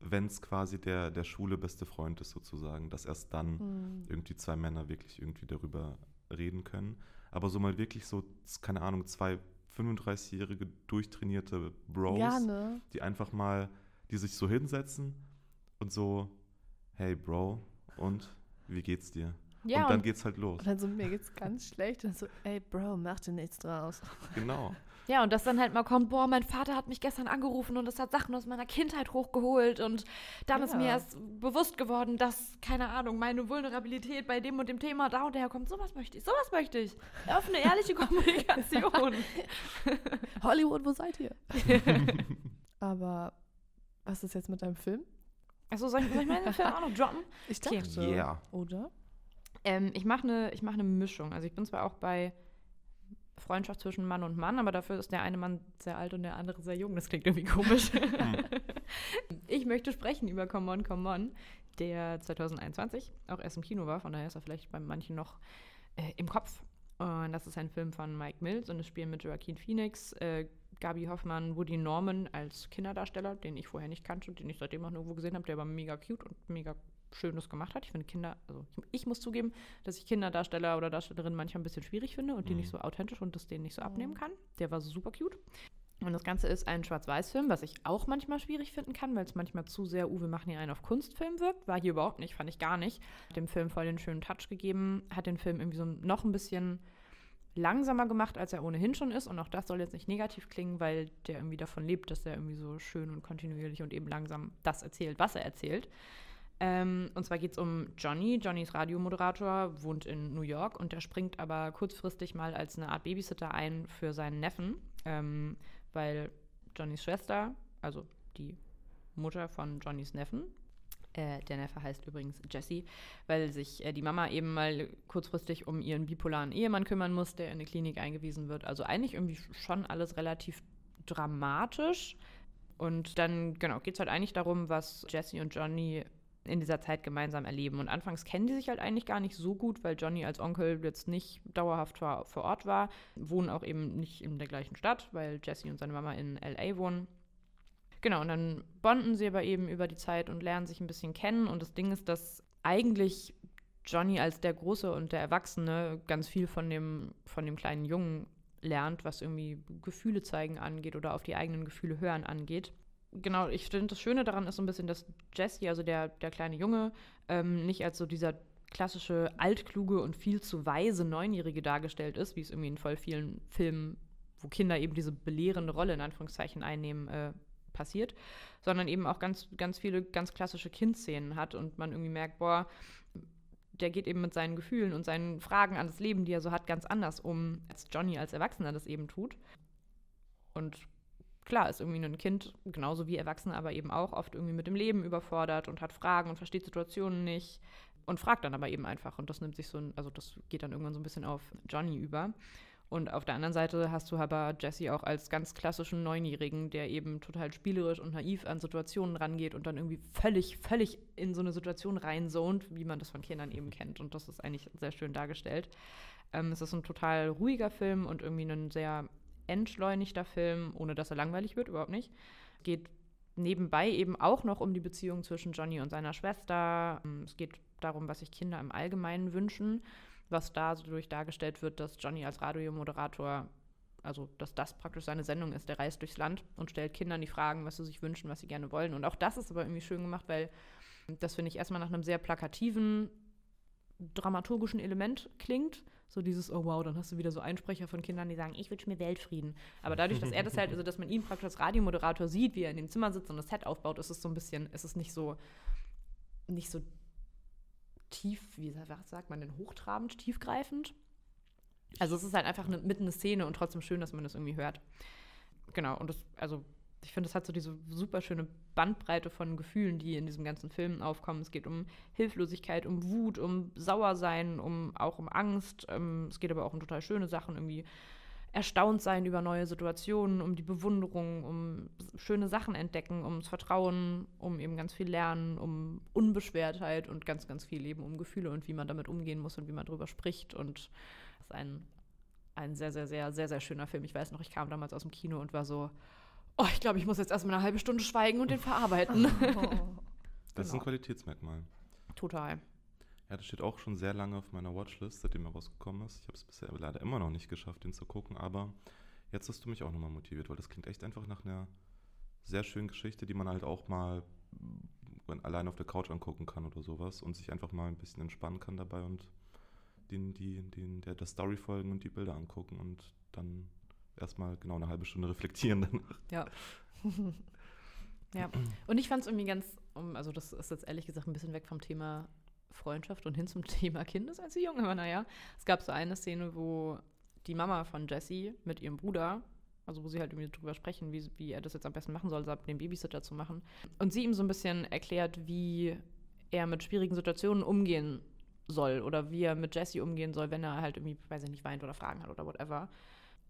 wenn es quasi der, der Schule beste Freund ist sozusagen, dass erst dann Hm. irgendwie zwei Männer wirklich irgendwie darüber reden können. Aber so mal wirklich so, keine Ahnung, zwei 35-jährige durchtrainierte Bros, Ja, ne? die einfach mal, die sich so hinsetzen und so, hey Bro, und wie geht's dir? Ja, und dann und, geht's halt los. Und dann so, mir geht's [LAUGHS] ganz schlecht. Und so, ey, Bro, mach dir nichts draus. Genau. Ja, und dass dann halt mal kommt, boah, mein Vater hat mich gestern angerufen und es hat Sachen aus meiner Kindheit hochgeholt und dann ist Ja. mir erst bewusst geworden, dass, keine Ahnung, meine Vulnerabilität bei dem und dem Thema da und daher kommt. Sowas möchte ich, sowas möchte ich. Offene, ehrliche [LAUGHS] Kommunikation. [LAUGHS] Hollywood, wo seid ihr? [LAUGHS] Aber was ist jetzt mit deinem Film? Achso, soll ich, soll ich meinen Film auch noch droppen? Ich Okay. dachte. Yeah. Oder? Ähm, ich mache eine mach ne Mischung. Also ich bin zwar auch bei Freundschaft zwischen Mann und Mann, aber dafür ist der eine Mann sehr alt und der andere sehr jung. Das klingt irgendwie komisch. ich möchte sprechen über Come On, Come On, der 2021 auch erst im Kino war. Von daher ist er vielleicht bei manchen noch äh, im Kopf. Und das ist ein Film von Mike Mills und es spielen mit Joaquin Phoenix, äh, Gabi Hoffmann, Woody Norman als Kinderdarsteller, den ich vorher nicht kannte und den ich seitdem auch nirgendwo gesehen habe, der aber mega cute und mega Schönes gemacht hat. Ich finde Kinder, also ich, ich muss zugeben, dass ich Kinderdarsteller oder Darstellerinnen manchmal ein bisschen schwierig finde und die Mhm. nicht so authentisch und das denen nicht so Mhm. abnehmen kann. Der war super cute. Und das Ganze ist ein Schwarz-Weiß-Film, was ich auch manchmal schwierig finden kann, weil es manchmal zu sehr, uh, wir machen hier einen auf Kunstfilm wirkt. War hier überhaupt nicht, fand ich gar nicht. Hat dem Film voll den schönen Touch gegeben, hat den Film irgendwie so noch ein bisschen langsamer gemacht, als er ohnehin schon ist. Und auch das soll jetzt nicht negativ klingen, weil der irgendwie davon lebt, dass er irgendwie so schön und kontinuierlich und eben langsam das erzählt, was er erzählt. Ähm, und zwar geht es um Johnny. Johnny ist Radiomoderator, wohnt in New York und der springt aber kurzfristig mal als eine Art Babysitter ein für seinen Neffen, ähm, weil Johnnys Schwester, also die Mutter von Johnnys Neffen, äh, der Neffe heißt übrigens Jesse, weil sich äh, die Mama eben mal kurzfristig um ihren bipolaren Ehemann kümmern muss, der in eine Klinik eingewiesen wird. Also eigentlich irgendwie schon alles relativ dramatisch. Und dann, genau, geht es halt eigentlich darum, was Jesse und Johnny in dieser Zeit gemeinsam erleben. Und anfangs kennen die sich halt eigentlich gar nicht so gut, weil Johnny als Onkel jetzt nicht dauerhaft vor, Ort war, wohnen auch eben nicht in der gleichen Stadt, weil Jesse und seine Mama in LA wohnen. Genau, und dann bonden sie aber eben über die Zeit und lernen sich ein bisschen kennen. Und das Ding ist, dass eigentlich Johnny als der Große und der Erwachsene ganz viel von dem, von dem kleinen Jungen lernt, was irgendwie Gefühle zeigen angeht oder auf die eigenen Gefühle hören angeht. Genau, ich finde, das Schöne daran ist so ein bisschen, dass Jesse, also der, der kleine Junge, ähm, nicht als so dieser klassische altkluge und viel zu weise Neunjährige dargestellt ist, wie es irgendwie in voll vielen Filmen, wo Kinder eben diese belehrende Rolle in Anführungszeichen einnehmen, äh, passiert, sondern eben auch ganz, ganz viele ganz klassische Kindszenen hat und man irgendwie merkt, boah, der geht eben mit seinen Gefühlen und seinen Fragen an das Leben, die er so hat, ganz anders um, als Johnny als Erwachsener das eben tut. Und klar ist irgendwie ein Kind, genauso wie Erwachsene, aber eben auch oft irgendwie mit dem Leben überfordert und hat Fragen und versteht Situationen nicht und fragt dann aber eben einfach. Und das nimmt sich so, ein, also das geht dann irgendwann so ein bisschen auf Johnny über. Und auf der anderen Seite hast du aber Jesse auch als ganz klassischen Neunjährigen, der eben total spielerisch und naiv an Situationen rangeht und dann irgendwie völlig, völlig in so eine Situation reinzont, wie man das von Kindern eben kennt. Und das ist eigentlich sehr schön dargestellt. Ähm, es ist ein total ruhiger Film und irgendwie ein sehr entschleunigter Film, ohne dass er langweilig wird, überhaupt nicht. Geht nebenbei eben auch noch um die Beziehung zwischen Johnny und seiner Schwester. Ähm, es geht darum, was sich Kinder im Allgemeinen wünschen was da so durch dargestellt wird, dass Johnny als Radiomoderator, also dass das praktisch seine Sendung ist, der reist durchs Land und stellt Kindern die Fragen, was sie sich wünschen, was sie gerne wollen. Und auch das ist aber irgendwie schön gemacht, weil das finde ich erstmal nach einem sehr plakativen, dramaturgischen Element klingt. So dieses, oh wow, dann hast du wieder so Einsprecher von Kindern, die sagen, ich wünsche mir Weltfrieden. Aber dadurch, dass er das halt, also dass man ihn praktisch als Radiomoderator sieht, wie er in dem Zimmer sitzt und das Set aufbaut, ist es so ein bisschen, ist es nicht so, nicht so tief, wie sagt man denn, hochtrabend, tiefgreifend. Also es ist halt einfach eine, mitten eine Szene und trotzdem schön, dass man das irgendwie hört. Genau, und das, also ich finde, es hat so diese super schöne Bandbreite von Gefühlen, die in diesem ganzen Film aufkommen. Es geht um Hilflosigkeit, um Wut, um Sauersein, um auch um Angst. Ähm, es geht aber auch um total schöne Sachen, irgendwie erstaunt sein über neue Situationen, um die Bewunderung, um schöne Sachen entdecken, ums Vertrauen, um eben ganz viel lernen, um Unbeschwertheit und ganz, ganz viel Leben, um Gefühle und wie man damit umgehen muss und wie man darüber spricht. Und das ist ein, ein sehr, sehr, sehr, sehr, sehr schöner Film. Ich weiß noch, ich kam damals aus dem Kino und war so, oh, ich glaube, ich muss jetzt erstmal eine halbe Stunde schweigen und den verarbeiten. Oh. [LAUGHS] Das ist ein genau. Qualitätsmerkmal. Total. Ja, das steht auch schon sehr lange auf meiner Watchlist, seitdem er rausgekommen ist. Ich habe es bisher leider immer noch nicht geschafft, den zu gucken, aber jetzt hast du mich auch nochmal motiviert, weil das klingt echt einfach nach einer sehr schönen Geschichte, die man halt auch mal allein auf der Couch angucken kann oder sowas und sich einfach mal ein bisschen entspannen kann dabei und den, die, den, der, der Story folgen und die Bilder angucken und dann erstmal genau eine halbe Stunde reflektieren danach. Ja. [LAUGHS] ja. Und ich fand es irgendwie ganz, also das ist jetzt ehrlich gesagt ein bisschen weg vom Thema Freundschaft und hin zum [LAUGHS] Thema Kindeserziehung. Aber naja, es gab so eine Szene, wo die Mama von Jessie mit ihrem Bruder, also wo sie halt irgendwie drüber sprechen, wie, wie er das jetzt am besten machen soll, den Babysitter zu machen. Und sie ihm so ein bisschen erklärt, wie er mit schwierigen Situationen umgehen soll oder wie er mit Jessie umgehen soll, wenn er halt irgendwie, weiß ich nicht, weint oder Fragen hat oder whatever.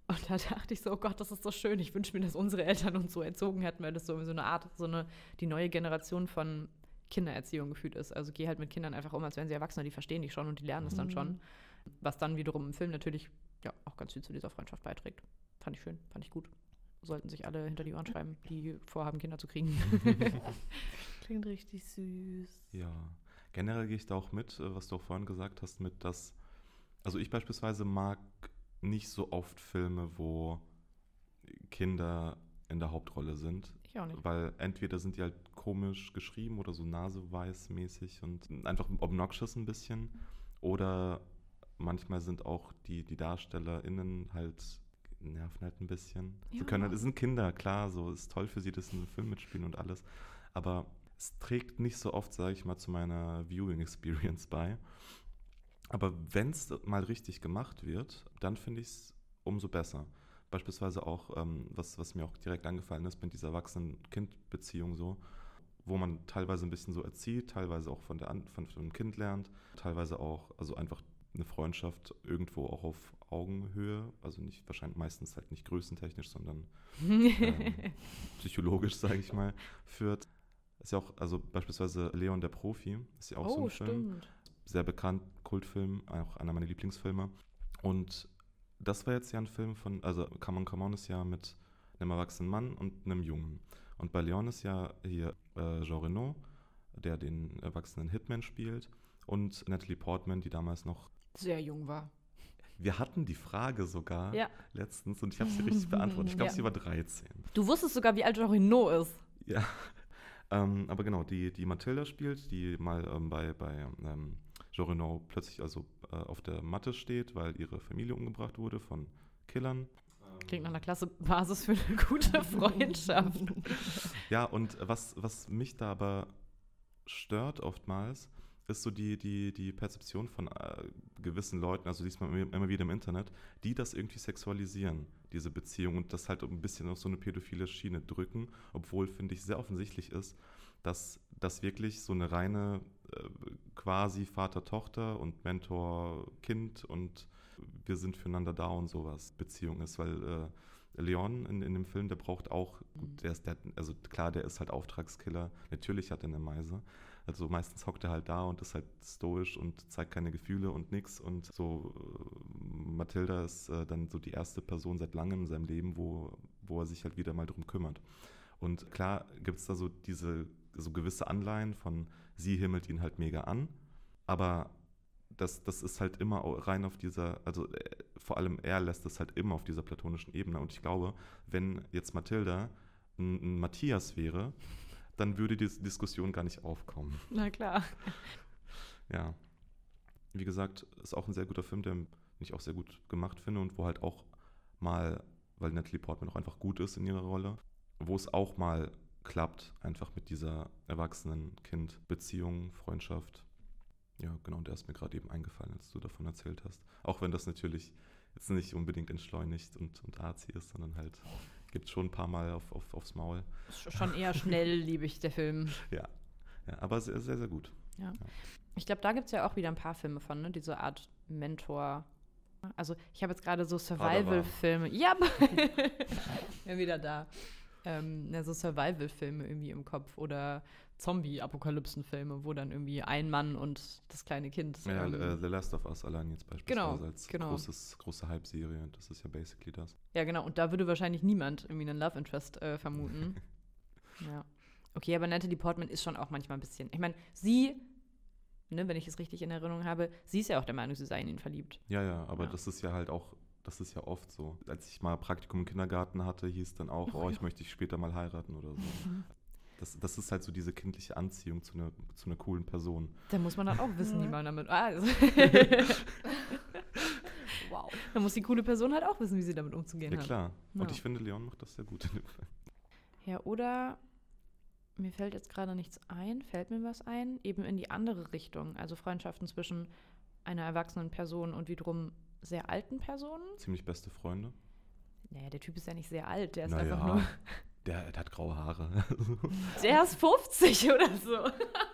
Und da dachte ich so, oh Gott, das ist so schön. Ich wünsche mir, dass unsere Eltern uns so erzogen hätten, weil das so, so eine Art, so eine, die neue Generation von Kindererziehung gefühlt ist. Also geh halt mit Kindern einfach um, als wären sie Erwachsene, die verstehen dich schon und die lernen es mhm. dann schon. Was dann wiederum im Film natürlich ja auch ganz viel zu dieser Freundschaft beiträgt. Fand ich schön, fand ich gut. Sollten sich alle hinter die Ohren schreiben, die vorhaben, Kinder zu kriegen. [LAUGHS] Klingt richtig süß. Ja. Generell gehe ich da auch mit, äh, was du auch vorhin gesagt hast, mit dass, also ich beispielsweise mag nicht so oft Filme, wo Kinder in der Hauptrolle sind. Ich auch nicht. Weil entweder sind die halt komisch geschrieben oder so naseweiß-mäßig und einfach obnoxious ein bisschen. Oder manchmal sind auch die, die DarstellerInnen halt nerven halt ein bisschen. Ja. Sie können halt, es sind Kinder, klar, so ist toll für sie, dass sie einen Film mitspielen und alles. Aber es trägt nicht so oft, sage ich mal, zu meiner Viewing Experience bei. Aber wenn es mal richtig gemacht wird, dann finde ich es umso besser. Beispielsweise auch, ähm, was, was mir auch direkt angefallen ist, mit dieser Erwachsenen-Kind-Beziehung so, wo man teilweise ein bisschen so erzieht, teilweise auch von, der, von, von dem Kind lernt, teilweise auch, also einfach eine Freundschaft irgendwo auch auf Augenhöhe, also nicht wahrscheinlich meistens halt nicht größentechnisch, sondern [LAUGHS] ähm, psychologisch, sage ich mal, führt. Ist ja auch, also beispielsweise Leon der Profi, ist ja auch so oh, ein Film. Sehr bekannt, Kultfilm, auch einer meiner Lieblingsfilme. Und das war jetzt ja ein Film von, also Come on, Come on ist ja mit einem erwachsenen Mann und einem Jungen. Und bei Leon ist ja hier äh, Jean Reno, der den erwachsenen Hitman spielt, und Natalie Portman, die damals noch. Sehr jung war. Wir hatten die Frage sogar Ja. letztens und ich habe sie richtig beantwortet. Ich glaube, [LAUGHS] Ja. sie war 13. Du wusstest sogar, wie alt Jorino ist. Ja. [LAUGHS] Ähm, aber genau, die, die Mathilda spielt, die mal ähm, bei, bei ähm, Reno plötzlich also äh, auf der Matte steht, weil ihre Familie umgebracht wurde von Killern. Klingt nach einer klasse Basis für eine gute [LAUGHS] Freundschaft. Ja, und was, was mich da aber stört oftmals, ist so die, die, die Perzeption von äh, gewissen Leuten, also immer- immer wieder im Internet, die das irgendwie sexualisieren, diese Beziehung und das halt ein bisschen auf so eine pädophile Schiene drücken, obwohl, finde ich, sehr offensichtlich ist, dass das wirklich so eine reine äh, quasi Vater-Tochter und Mentor-Kind und wir sind füreinander da und sowas Beziehung ist, weil äh, Leon in, in dem Film, der braucht auch, gut, der ist, der, also klar, der ist halt Auftragskiller, natürlich hat er eine Meise, also meistens hockt er halt da und ist halt stoisch und zeigt keine Gefühle und nix. Und so äh, Mathilda ist äh, dann so die erste Person seit langem in seinem Leben, wo, wo er sich halt wieder mal drum kümmert. Und klar gibt es da so diese so gewisse Anleihen von sie himmelt ihn halt mega an, aber das, das ist halt immer rein auf dieser, also äh, vor allem er lässt es halt immer auf dieser platonischen Ebene. Und ich glaube, wenn jetzt Mathilda ein, ein Matthias wäre, dann würde diese Diskussion gar nicht aufkommen. Na klar. [LAUGHS] Ja. Wie gesagt, ist auch ein sehr guter Film, den ich auch sehr gut gemacht finde und wo halt auch mal, weil Natalie Portman auch einfach gut ist in ihrer Rolle, wo es auch mal klappt, einfach mit dieser Erwachsenen-Kind-Beziehung, Freundschaft. Ja, genau, der ist mir gerade eben eingefallen, als du davon erzählt hast. Auch wenn das natürlich jetzt nicht unbedingt entschleunigt und, und arzi ist, sondern halt gibt schon ein paar Mal auf, auf, aufs Maul. Sch- Schon eher schnell, [LAUGHS] liebe ich, der Film. Ja, ja aber sehr, sehr, sehr gut. Ich glaube, da gibt es ja auch wieder ein paar Filme von, ne? Diese Art Mentor. Also, ich habe jetzt gerade so Survival-Filme. Ja, bin [LAUGHS] [LAUGHS] wieder da. Ähm, so Survival-Filme irgendwie im Kopf oder Zombie-Apokalypsen-Filme, wo dann irgendwie ein Mann und das kleine Kind. Ja, ähm, äh, The Last of Us allein jetzt beispielsweise Genau, als genau. Großes, große Hype-Serie. Das ist ja basically das. Ja, genau. Und da würde wahrscheinlich niemand irgendwie einen Love Interest äh, vermuten. [LAUGHS] ja. Okay, aber Natalie Portman ist schon auch manchmal ein bisschen. Ich meine, sie, ne, wenn ich es richtig in Erinnerung habe, sie ist ja auch der Meinung, sie sei in ihn verliebt. Ja, ja, aber Ja. das ist ja halt auch, das ist ja oft so. Als ich mal Praktikum im Kindergarten hatte, hieß dann auch, oh, ich möchte dich später mal heiraten oder so. [LAUGHS] Das, das ist halt so diese kindliche Anziehung zu einer, zu einer coolen Person. Da muss man dann auch wissen, wie man damit. Ah, also [LAUGHS] Wow. da muss die coole Person halt auch wissen, wie sie damit umzugehen Ja, hat. klar. Und Ja. ich finde, Leon macht das sehr gut in dem Film. Ja, oder mir fällt jetzt gerade nichts ein, fällt mir was ein, eben in die andere Richtung. Also Freundschaften zwischen einer erwachsenen Person und wiederum sehr alten Personen. Ziemlich beste Freunde. Naja, der Typ ist ja nicht sehr alt, der ist Naja, einfach nur. Der, der hat graue Haare. [LAUGHS] Der ist 50 oder so.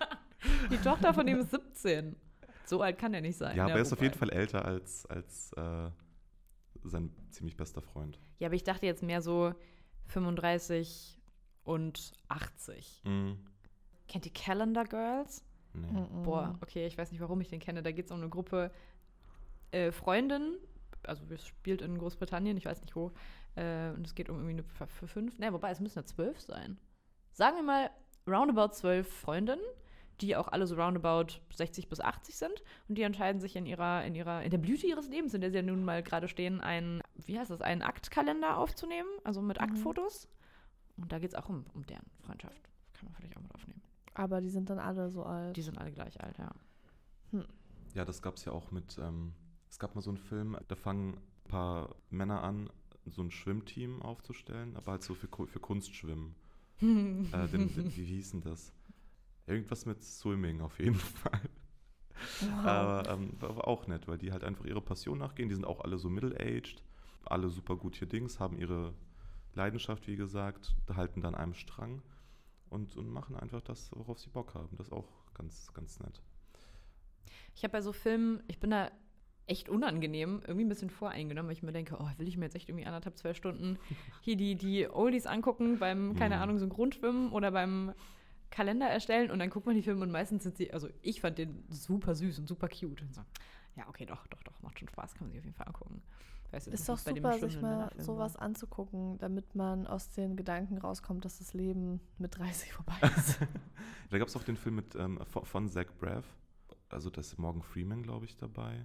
[LAUGHS] Die Tochter von ihm ist 17. So alt kann er nicht sein. ja, aber er ist auf jeden. Fall älter als, als äh, sein ziemlich bester Freund. Ja, aber ich dachte jetzt mehr so 35 und 80. Mhm. Kennt ihr Calendar Girls? Nee. Mhm. Boah, okay, ich weiß nicht, warum ich den kenne. Da geht es um eine Gruppe äh, Freundinnen. Also, es spielt in Großbritannien, ich weiß nicht wo. Äh, und es geht um irgendwie eine für, für fünf. Ne, wobei, es müssen ja zwölf sein. Sagen wir mal, roundabout zwölf Freundinnen, die auch alle so roundabout 60 bis 80 sind. Und die entscheiden sich in ihrer, in ihrer, in der Blüte ihres Lebens, in der sie ja nun mal gerade stehen, einen, wie heißt das, einen Aktkalender aufzunehmen, also mit Mhm. Aktfotos. Und da geht es auch um, um deren Freundschaft. Kann man vielleicht auch mit aufnehmen. Aber die sind dann alle so alt. Die sind alle gleich alt, ja. Ja, das gab es ja auch mit, ähm, es gab mal so einen Film, da fangen ein paar Männer an, so ein Schwimmteam aufzustellen, aber halt so für, für Kunstschwimmen. [LAUGHS] Äh, den, den, wie hieß denn das? Irgendwas mit Swimming auf jeden [LAUGHS] Fall. Aber ähm, war auch nett, weil die halt einfach ihre Passion nachgehen. Die sind auch alle so middle-aged, alle super gut hier Dings, haben ihre Leidenschaft, wie gesagt, halten dann einem Strang und, und machen einfach das, worauf sie Bock haben. Das ist auch ganz, ganz nett. Ich habe bei so Filmen, ich bin da echt unangenehm, irgendwie ein bisschen voreingenommen, weil ich mir denke, oh, will ich mir jetzt echt irgendwie anderthalb, zwei Stunden hier die, die Oldies angucken beim, keine Mhm. Ahnung, Synchronschwimmen oder beim Kalender erstellen und dann guckt man die Filme und meistens sind sie, also ich fand den super süß und super cute. Und so, ja, okay, doch, doch, doch, macht schon Spaß, kann man sich auf jeden Fall angucken. Weiß jetzt Ist doch super, sich mal sowas war. anzugucken, damit man aus den Gedanken rauskommt, dass das Leben mit 30 [LAUGHS] vorbei ist. Da gab es auch den Film mit, ähm, von, von Zach Braff. Also da ist Morgan Freeman, glaube ich, dabei.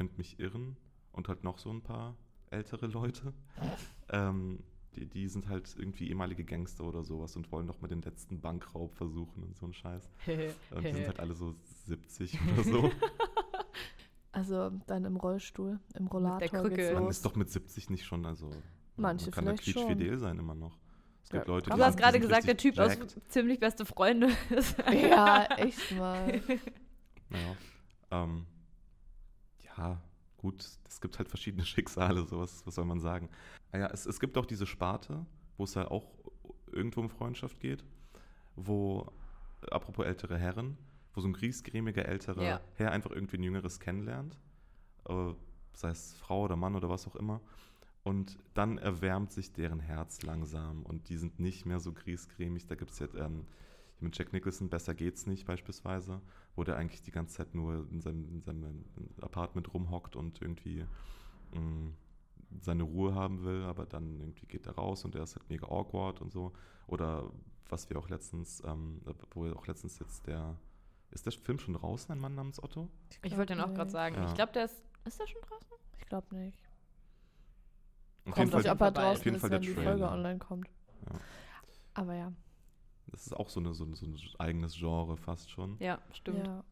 Könnt mich irren. Und halt noch so ein paar ältere Leute. ähm, die, die sind halt irgendwie ehemalige Gangster oder sowas und wollen noch mal den letzten Bankraub versuchen und so ein Scheiß. [LAUGHS] Und die sind halt alle so 70 oder so. [LAUGHS] Also dann im Rollstuhl, im Rollator Krücke. geht's Man ist doch mit 70 nicht schon, also Manche man kann da quietschfidel sein immer noch. Es gibt Ja, Leute, kann Du die hast sind- die gerade gesagt, der Typ aus jacked. ziemlich beste Freunde ist. ja, echt mal. [LAUGHS] Naja. Ähm, ja, gut, es gibt halt verschiedene [LAUGHS] Schicksale, so was, soll man sagen. Naja, es, es gibt auch diese Sparte, wo es halt auch irgendwo um Freundschaft geht, wo, apropos ältere Herren, wo so ein griesgrämiger älterer Ja. Herr einfach irgendwie ein Jüngeres kennenlernt, äh, sei es Frau oder Mann oder was auch immer. Und dann erwärmt sich deren Herz langsam und die sind nicht mehr so griesgrämig. Da gibt es jetzt ähm, mit Jack Nicholson, Besser geht's nicht beispielsweise, wo der eigentlich die ganze Zeit nur in seinem, in seinem Apartment rumhockt und irgendwie mh, seine Ruhe haben will, aber dann irgendwie geht er raus und er ist halt mega awkward und so. Oder was wir auch letztens, ähm, wo auch letztens jetzt der, ist der Film schon draußen, ein Mann namens Otto? Ich wollte den auch gerade sagen. Ja. Ich glaube, der ist. Ist der schon draußen? Ich glaube nicht. Auf Kommt jeden nicht, Fall, ob er vorbei. draußen Auf jeden ist, Fall wenn der die Trailer. Folge online kommt. Ja. Aber ja. Das ist auch so, eine, so, ein, so ein eigenes Genre fast schon, Ja, stimmt. ja.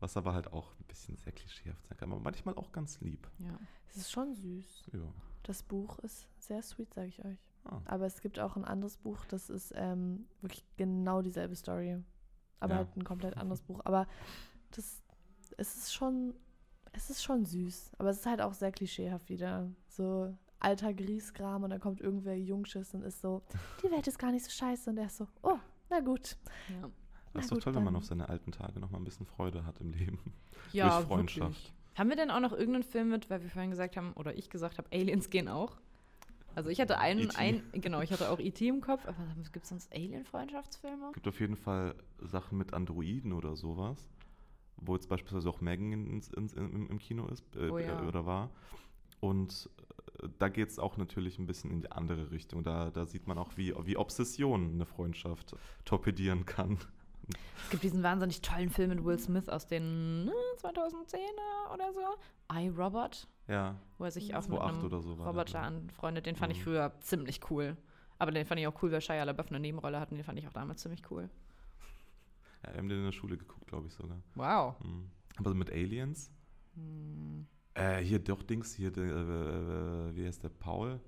was aber halt auch ein bisschen sehr klischeehaft sein kann, aber manchmal auch ganz lieb. Ja. Es ist schon süß. Ja. Das Buch ist sehr sweet, sage ich euch. Ah. Aber es gibt auch ein anderes Buch, das ist ähm, wirklich genau dieselbe Story. Aber Ja. halt ein komplett anderes Buch. Aber das, es ist schon, es ist schon süß. Aber es ist halt auch sehr klischeehaft wieder. So alter Griesgram und dann kommt irgendwer Jungschiss und ist so, die Welt ist gar nicht so scheiße. Und er ist so, oh, na gut. Ja, Das Na ist doch gut, toll, wenn man auf seine alten Tage noch mal ein bisschen Freude hat im Leben. [LAUGHS] ja Durch Freundschaft. wirklich. Haben wir denn auch noch irgendeinen Film mit, weil wir vorhin gesagt haben, oder ich gesagt habe, Aliens gehen auch? Also ich hatte einen, E.T.. ein, genau, ich hatte auch E.T. im Kopf, aber gibt es sonst Alien-Freundschaftsfilme? Es gibt auf jeden Fall Sachen mit Androiden oder sowas, wo jetzt beispielsweise auch Megan ins, ins, im, im Kino ist äh, Oh ja. äh, oder war. Und da geht es auch natürlich ein bisschen in die andere Richtung. Da, da sieht man auch, wie, wie Obsession eine Freundschaft torpedieren kann. Es gibt diesen wahnsinnig tollen Film mit Will Smith aus den äh, 2010er oder so. I, Robot, Ja, wo er sich auch mit 2008 einem oder so Roboter glaub anfreundet. Den fand ich Mhm. früher ziemlich cool. Aber den fand ich auch cool, weil Shia LaBeouf eine Nebenrolle hat und den fand ich auch damals ziemlich cool. ja, wir haben den in der Schule geguckt, glaube ich sogar. Wow. Mhm. Aber mit Aliens? Hm. Äh, hier doch Dings, hier, der, äh, äh, wie heißt der, Paul?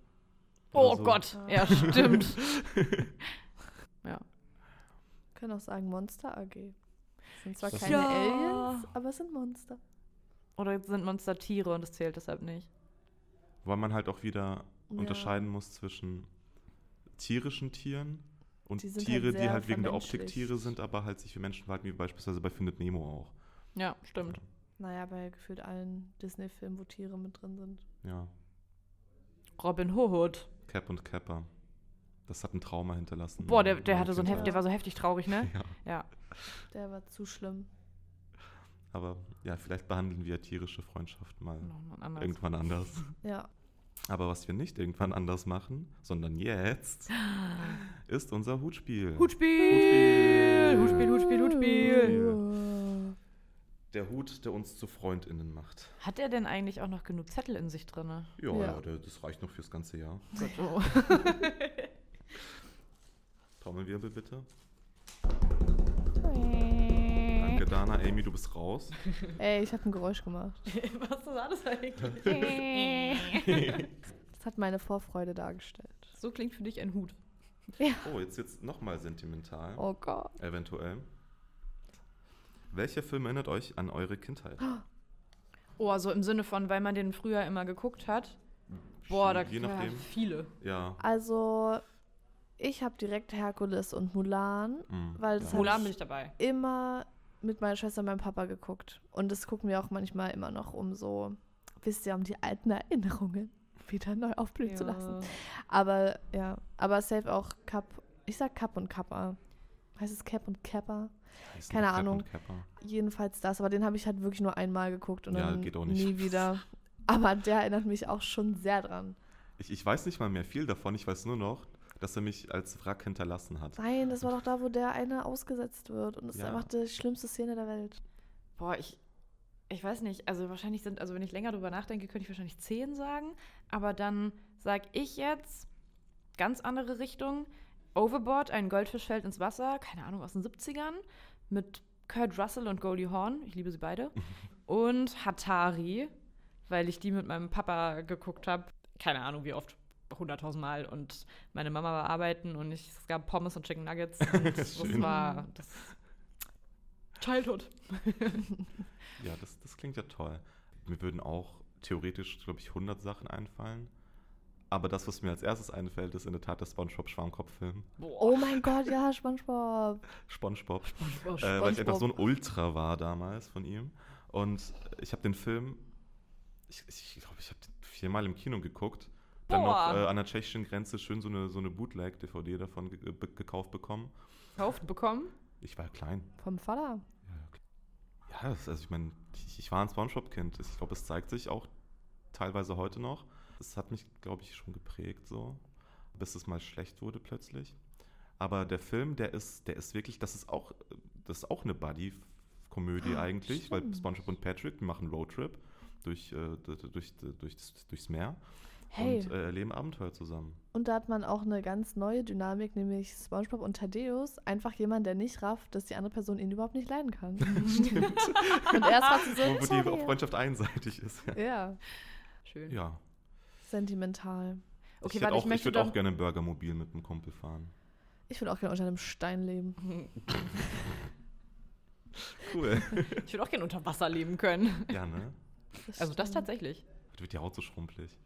Oh so. Gott, ja, stimmt. [LAUGHS] ja. Können auch sagen Monster AG. Es sind zwar Das- keine Ja. Aliens, aber es sind Monster. Oder sind Monster Tiere und das zählt deshalb nicht. Weil man halt auch wieder Ja. unterscheiden muss zwischen tierischen Tieren und Tiere, halt die halt wegen der Optik. Tiere sind, aber halt sich wie Menschen verhalten, wie beispielsweise bei Findet Nemo auch. Ja, stimmt. Naja, bei gefühlt allen Disney-Filmen, wo Tiere mit drin sind. Ja, Robin Hood. Cap und Kappa. Das hat ein Trauma hinterlassen. Boah, der, in der meiner hatte so ein. Heft, der war so heftig traurig, ne? [LAUGHS] Ja, Ja. Der war zu schlimm. aber ja, vielleicht behandeln wir tierische Freundschaft mal anders. irgendwann anders. [LAUGHS] Ja. Aber was wir nicht irgendwann anders machen, sondern jetzt, [GASPS] ist unser Hutspiel. Hutspiel! Hutspiel, Hutspiel, Hutspiel. Der Hut, der uns zu FreundInnen macht. Hat er denn eigentlich auch noch genug Zettel in sich drin? Ja, Ja. ja. der, das reicht noch fürs ganze Jahr. Oh. [LAUGHS] Trommelwirbel bitte. Danke, Dana. Amy, du bist raus. [LAUGHS] Ey, ich habe ein Geräusch gemacht. [LAUGHS] Was war das eigentlich? Das hat meine Vorfreude dargestellt. so klingt für dich ein Hut. Oh, jetzt wird's nochmal sentimental. Oh Gott. Eventuell. Welcher Film erinnert euch an eure Kindheit? Oh, also im Sinne von, weil man den früher immer geguckt hat. Boah, da Je ja, nachdem. viele. Ja. Also, ich habe direkt Herkules und Mulan, mm, weil das ja. Mulan ich bin ich dabei. immer mit meiner Schwester und meinem Papa geguckt. Und das gucken wir auch manchmal immer noch, um so, wisst ihr, um die alten Erinnerungen [LAUGHS] wieder neu aufblühen zu lassen. Aber ja, aber safe auch Cup. Ich sag Cup und Kappa. Heißt es Cap und Kappa? Heißt Keine Cap Ahnung. Jedenfalls das, aber den habe ich halt wirklich nur einmal geguckt und Ja, dann geht auch nicht. nie wieder. [LAUGHS] Aber der erinnert mich auch schon sehr dran. Ich, ich weiß nicht mal mehr viel davon. Ich weiß nur noch, dass er mich als Wrack hinterlassen hat. Nein, das war doch da, wo der eine ausgesetzt wird. Und das Ja. ist einfach die schlimmste Szene der Welt. Boah, ich, ich weiß nicht. Also wahrscheinlich sind, also wenn ich länger drüber nachdenke, könnte ich wahrscheinlich 10 sagen. Aber dann sage ich jetzt ganz andere Richtung. Overboard, ein Goldfisch fällt ins Wasser, keine Ahnung, aus den 70ern, mit Kurt Russell und Goldie Hawn. Ich liebe sie beide. [LAUGHS] und Hatari, weil ich die mit meinem Papa geguckt habe. Keine Ahnung, wie oft. 100.000 Mal und meine Mama war arbeiten und ich, es gab Pommes und Chicken Nuggets [LAUGHS] und das war das Childhood. [LAUGHS] Ja, das, das klingt ja toll. Mir würden auch theoretisch, glaube ich, 100 Sachen einfallen. Aber das, was mir als erstes einfällt, ist in der Tat der SpongeBob-Schwarmkopf-Film. Oh mein Gott, ja, SpongeBob. SpongeBob. Oh, Äh, weil ich einfach so ein SpongeBob. Ultra war damals von ihm. Und ich habe den Film, ich glaube, ich, glaub, ich habe den viermal im Kino geguckt. Dann noch Boah. äh, an der tschechischen Grenze schön so eine, so eine Bootleg-DVD davon ge gekauft bekommen. Gekauft bekommen. Ich war klein. Vom Vater. Ja, das, also ich meine, ich, ich war ein Spongebob-Kind. Ich glaube, es zeigt sich auch teilweise heute noch. Das hat mich, glaube ich, schon geprägt so, bis es mal schlecht wurde plötzlich. Aber der Film, der ist, der ist wirklich, das ist auch, das ist auch eine Buddy-Komödie Ah, eigentlich, weil stimmt. SpongeBob und Patrick, die machen Roadtrip durch, äh, durch, d- durchs, Meer Hey, und äh, erleben Abenteuer zusammen. und da hat man auch eine ganz neue Dynamik, nämlich SpongeBob und Thaddeus. Einfach jemand, der nicht rafft, dass die andere Person ihn überhaupt nicht leiden kann. [LAUGHS] Stimmt. [LAUGHS] Und erst hat sie so, Wo, wo die. Freundschaft einseitig ist. Ja. Ja, Schön. ja. Sentimental. Okay, ich warte, hätte ich auch, möchte würde auch gerne ein Burgermobil mit einem Kumpel fahren. Ich würde auch gerne unter einem Stein leben. [LAUGHS] Cool. Ich würde auch gerne unter Wasser leben können. ja, ne? Also das tatsächlich. Das wird die Haut so schrumpelig.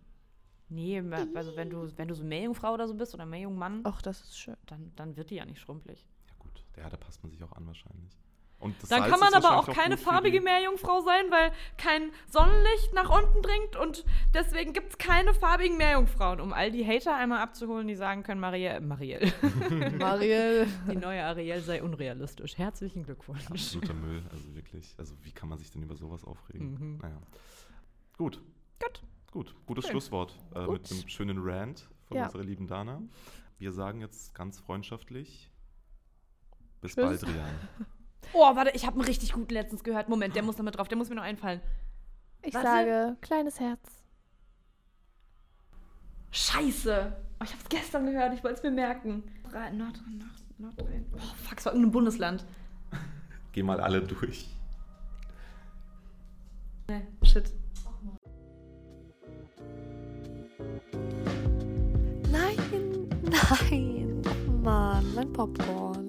Nee, also wenn du, wenn du so Meerjungfrau oder so bist oder Meerjungmann, Ach, das ist schön. dann, dann wird die ja nicht schrumpelig. Ja gut, ja, da passt man sich auch an wahrscheinlich. Und das Dann Salz kann man aber auch wahrscheinlich keine farbige Meerjungfrau sein, weil kein Sonnenlicht nach unten dringt und deswegen gibt es keine farbigen Meerjungfrauen. Um all die Hater einmal abzuholen, die sagen können, Marielle, Marielle, [LAUGHS] Mariel. die neue Ariel sei unrealistisch. Herzlichen Glückwunsch. Absoluter Müll, also wirklich. Also wie kann man sich denn über sowas aufregen? Mhm. Naja. Gut. Gut. Gut, gutes Schön. Schlusswort äh, Gut. mit einem schönen Rant von Ja. unserer lieben Dana. Wir sagen jetzt ganz freundschaftlich bis Tschüss. bald, Rian. [LAUGHS] Oh, warte, ich habe einen richtig guten letztens gehört. Moment, der muss damit drauf, der muss mir noch einfallen. Ich Warte. sage, kleines Herz. Scheiße. Oh, ich habe es gestern gehört, ich wollte es mir merken. Nord, Nord, Nord, Nordrhein. Oh, fuck, es war irgendein Bundesland. [LAUGHS] Geh mal alle durch. Nee, shit. Nein, nein. Mann, mein Popcorn.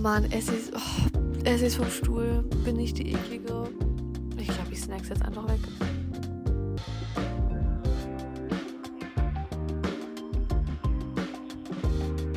Mann, es ist, oh, es ist vom Stuhl. Bin ich die eklige. Ich glaube, ich snacks jetzt einfach weg.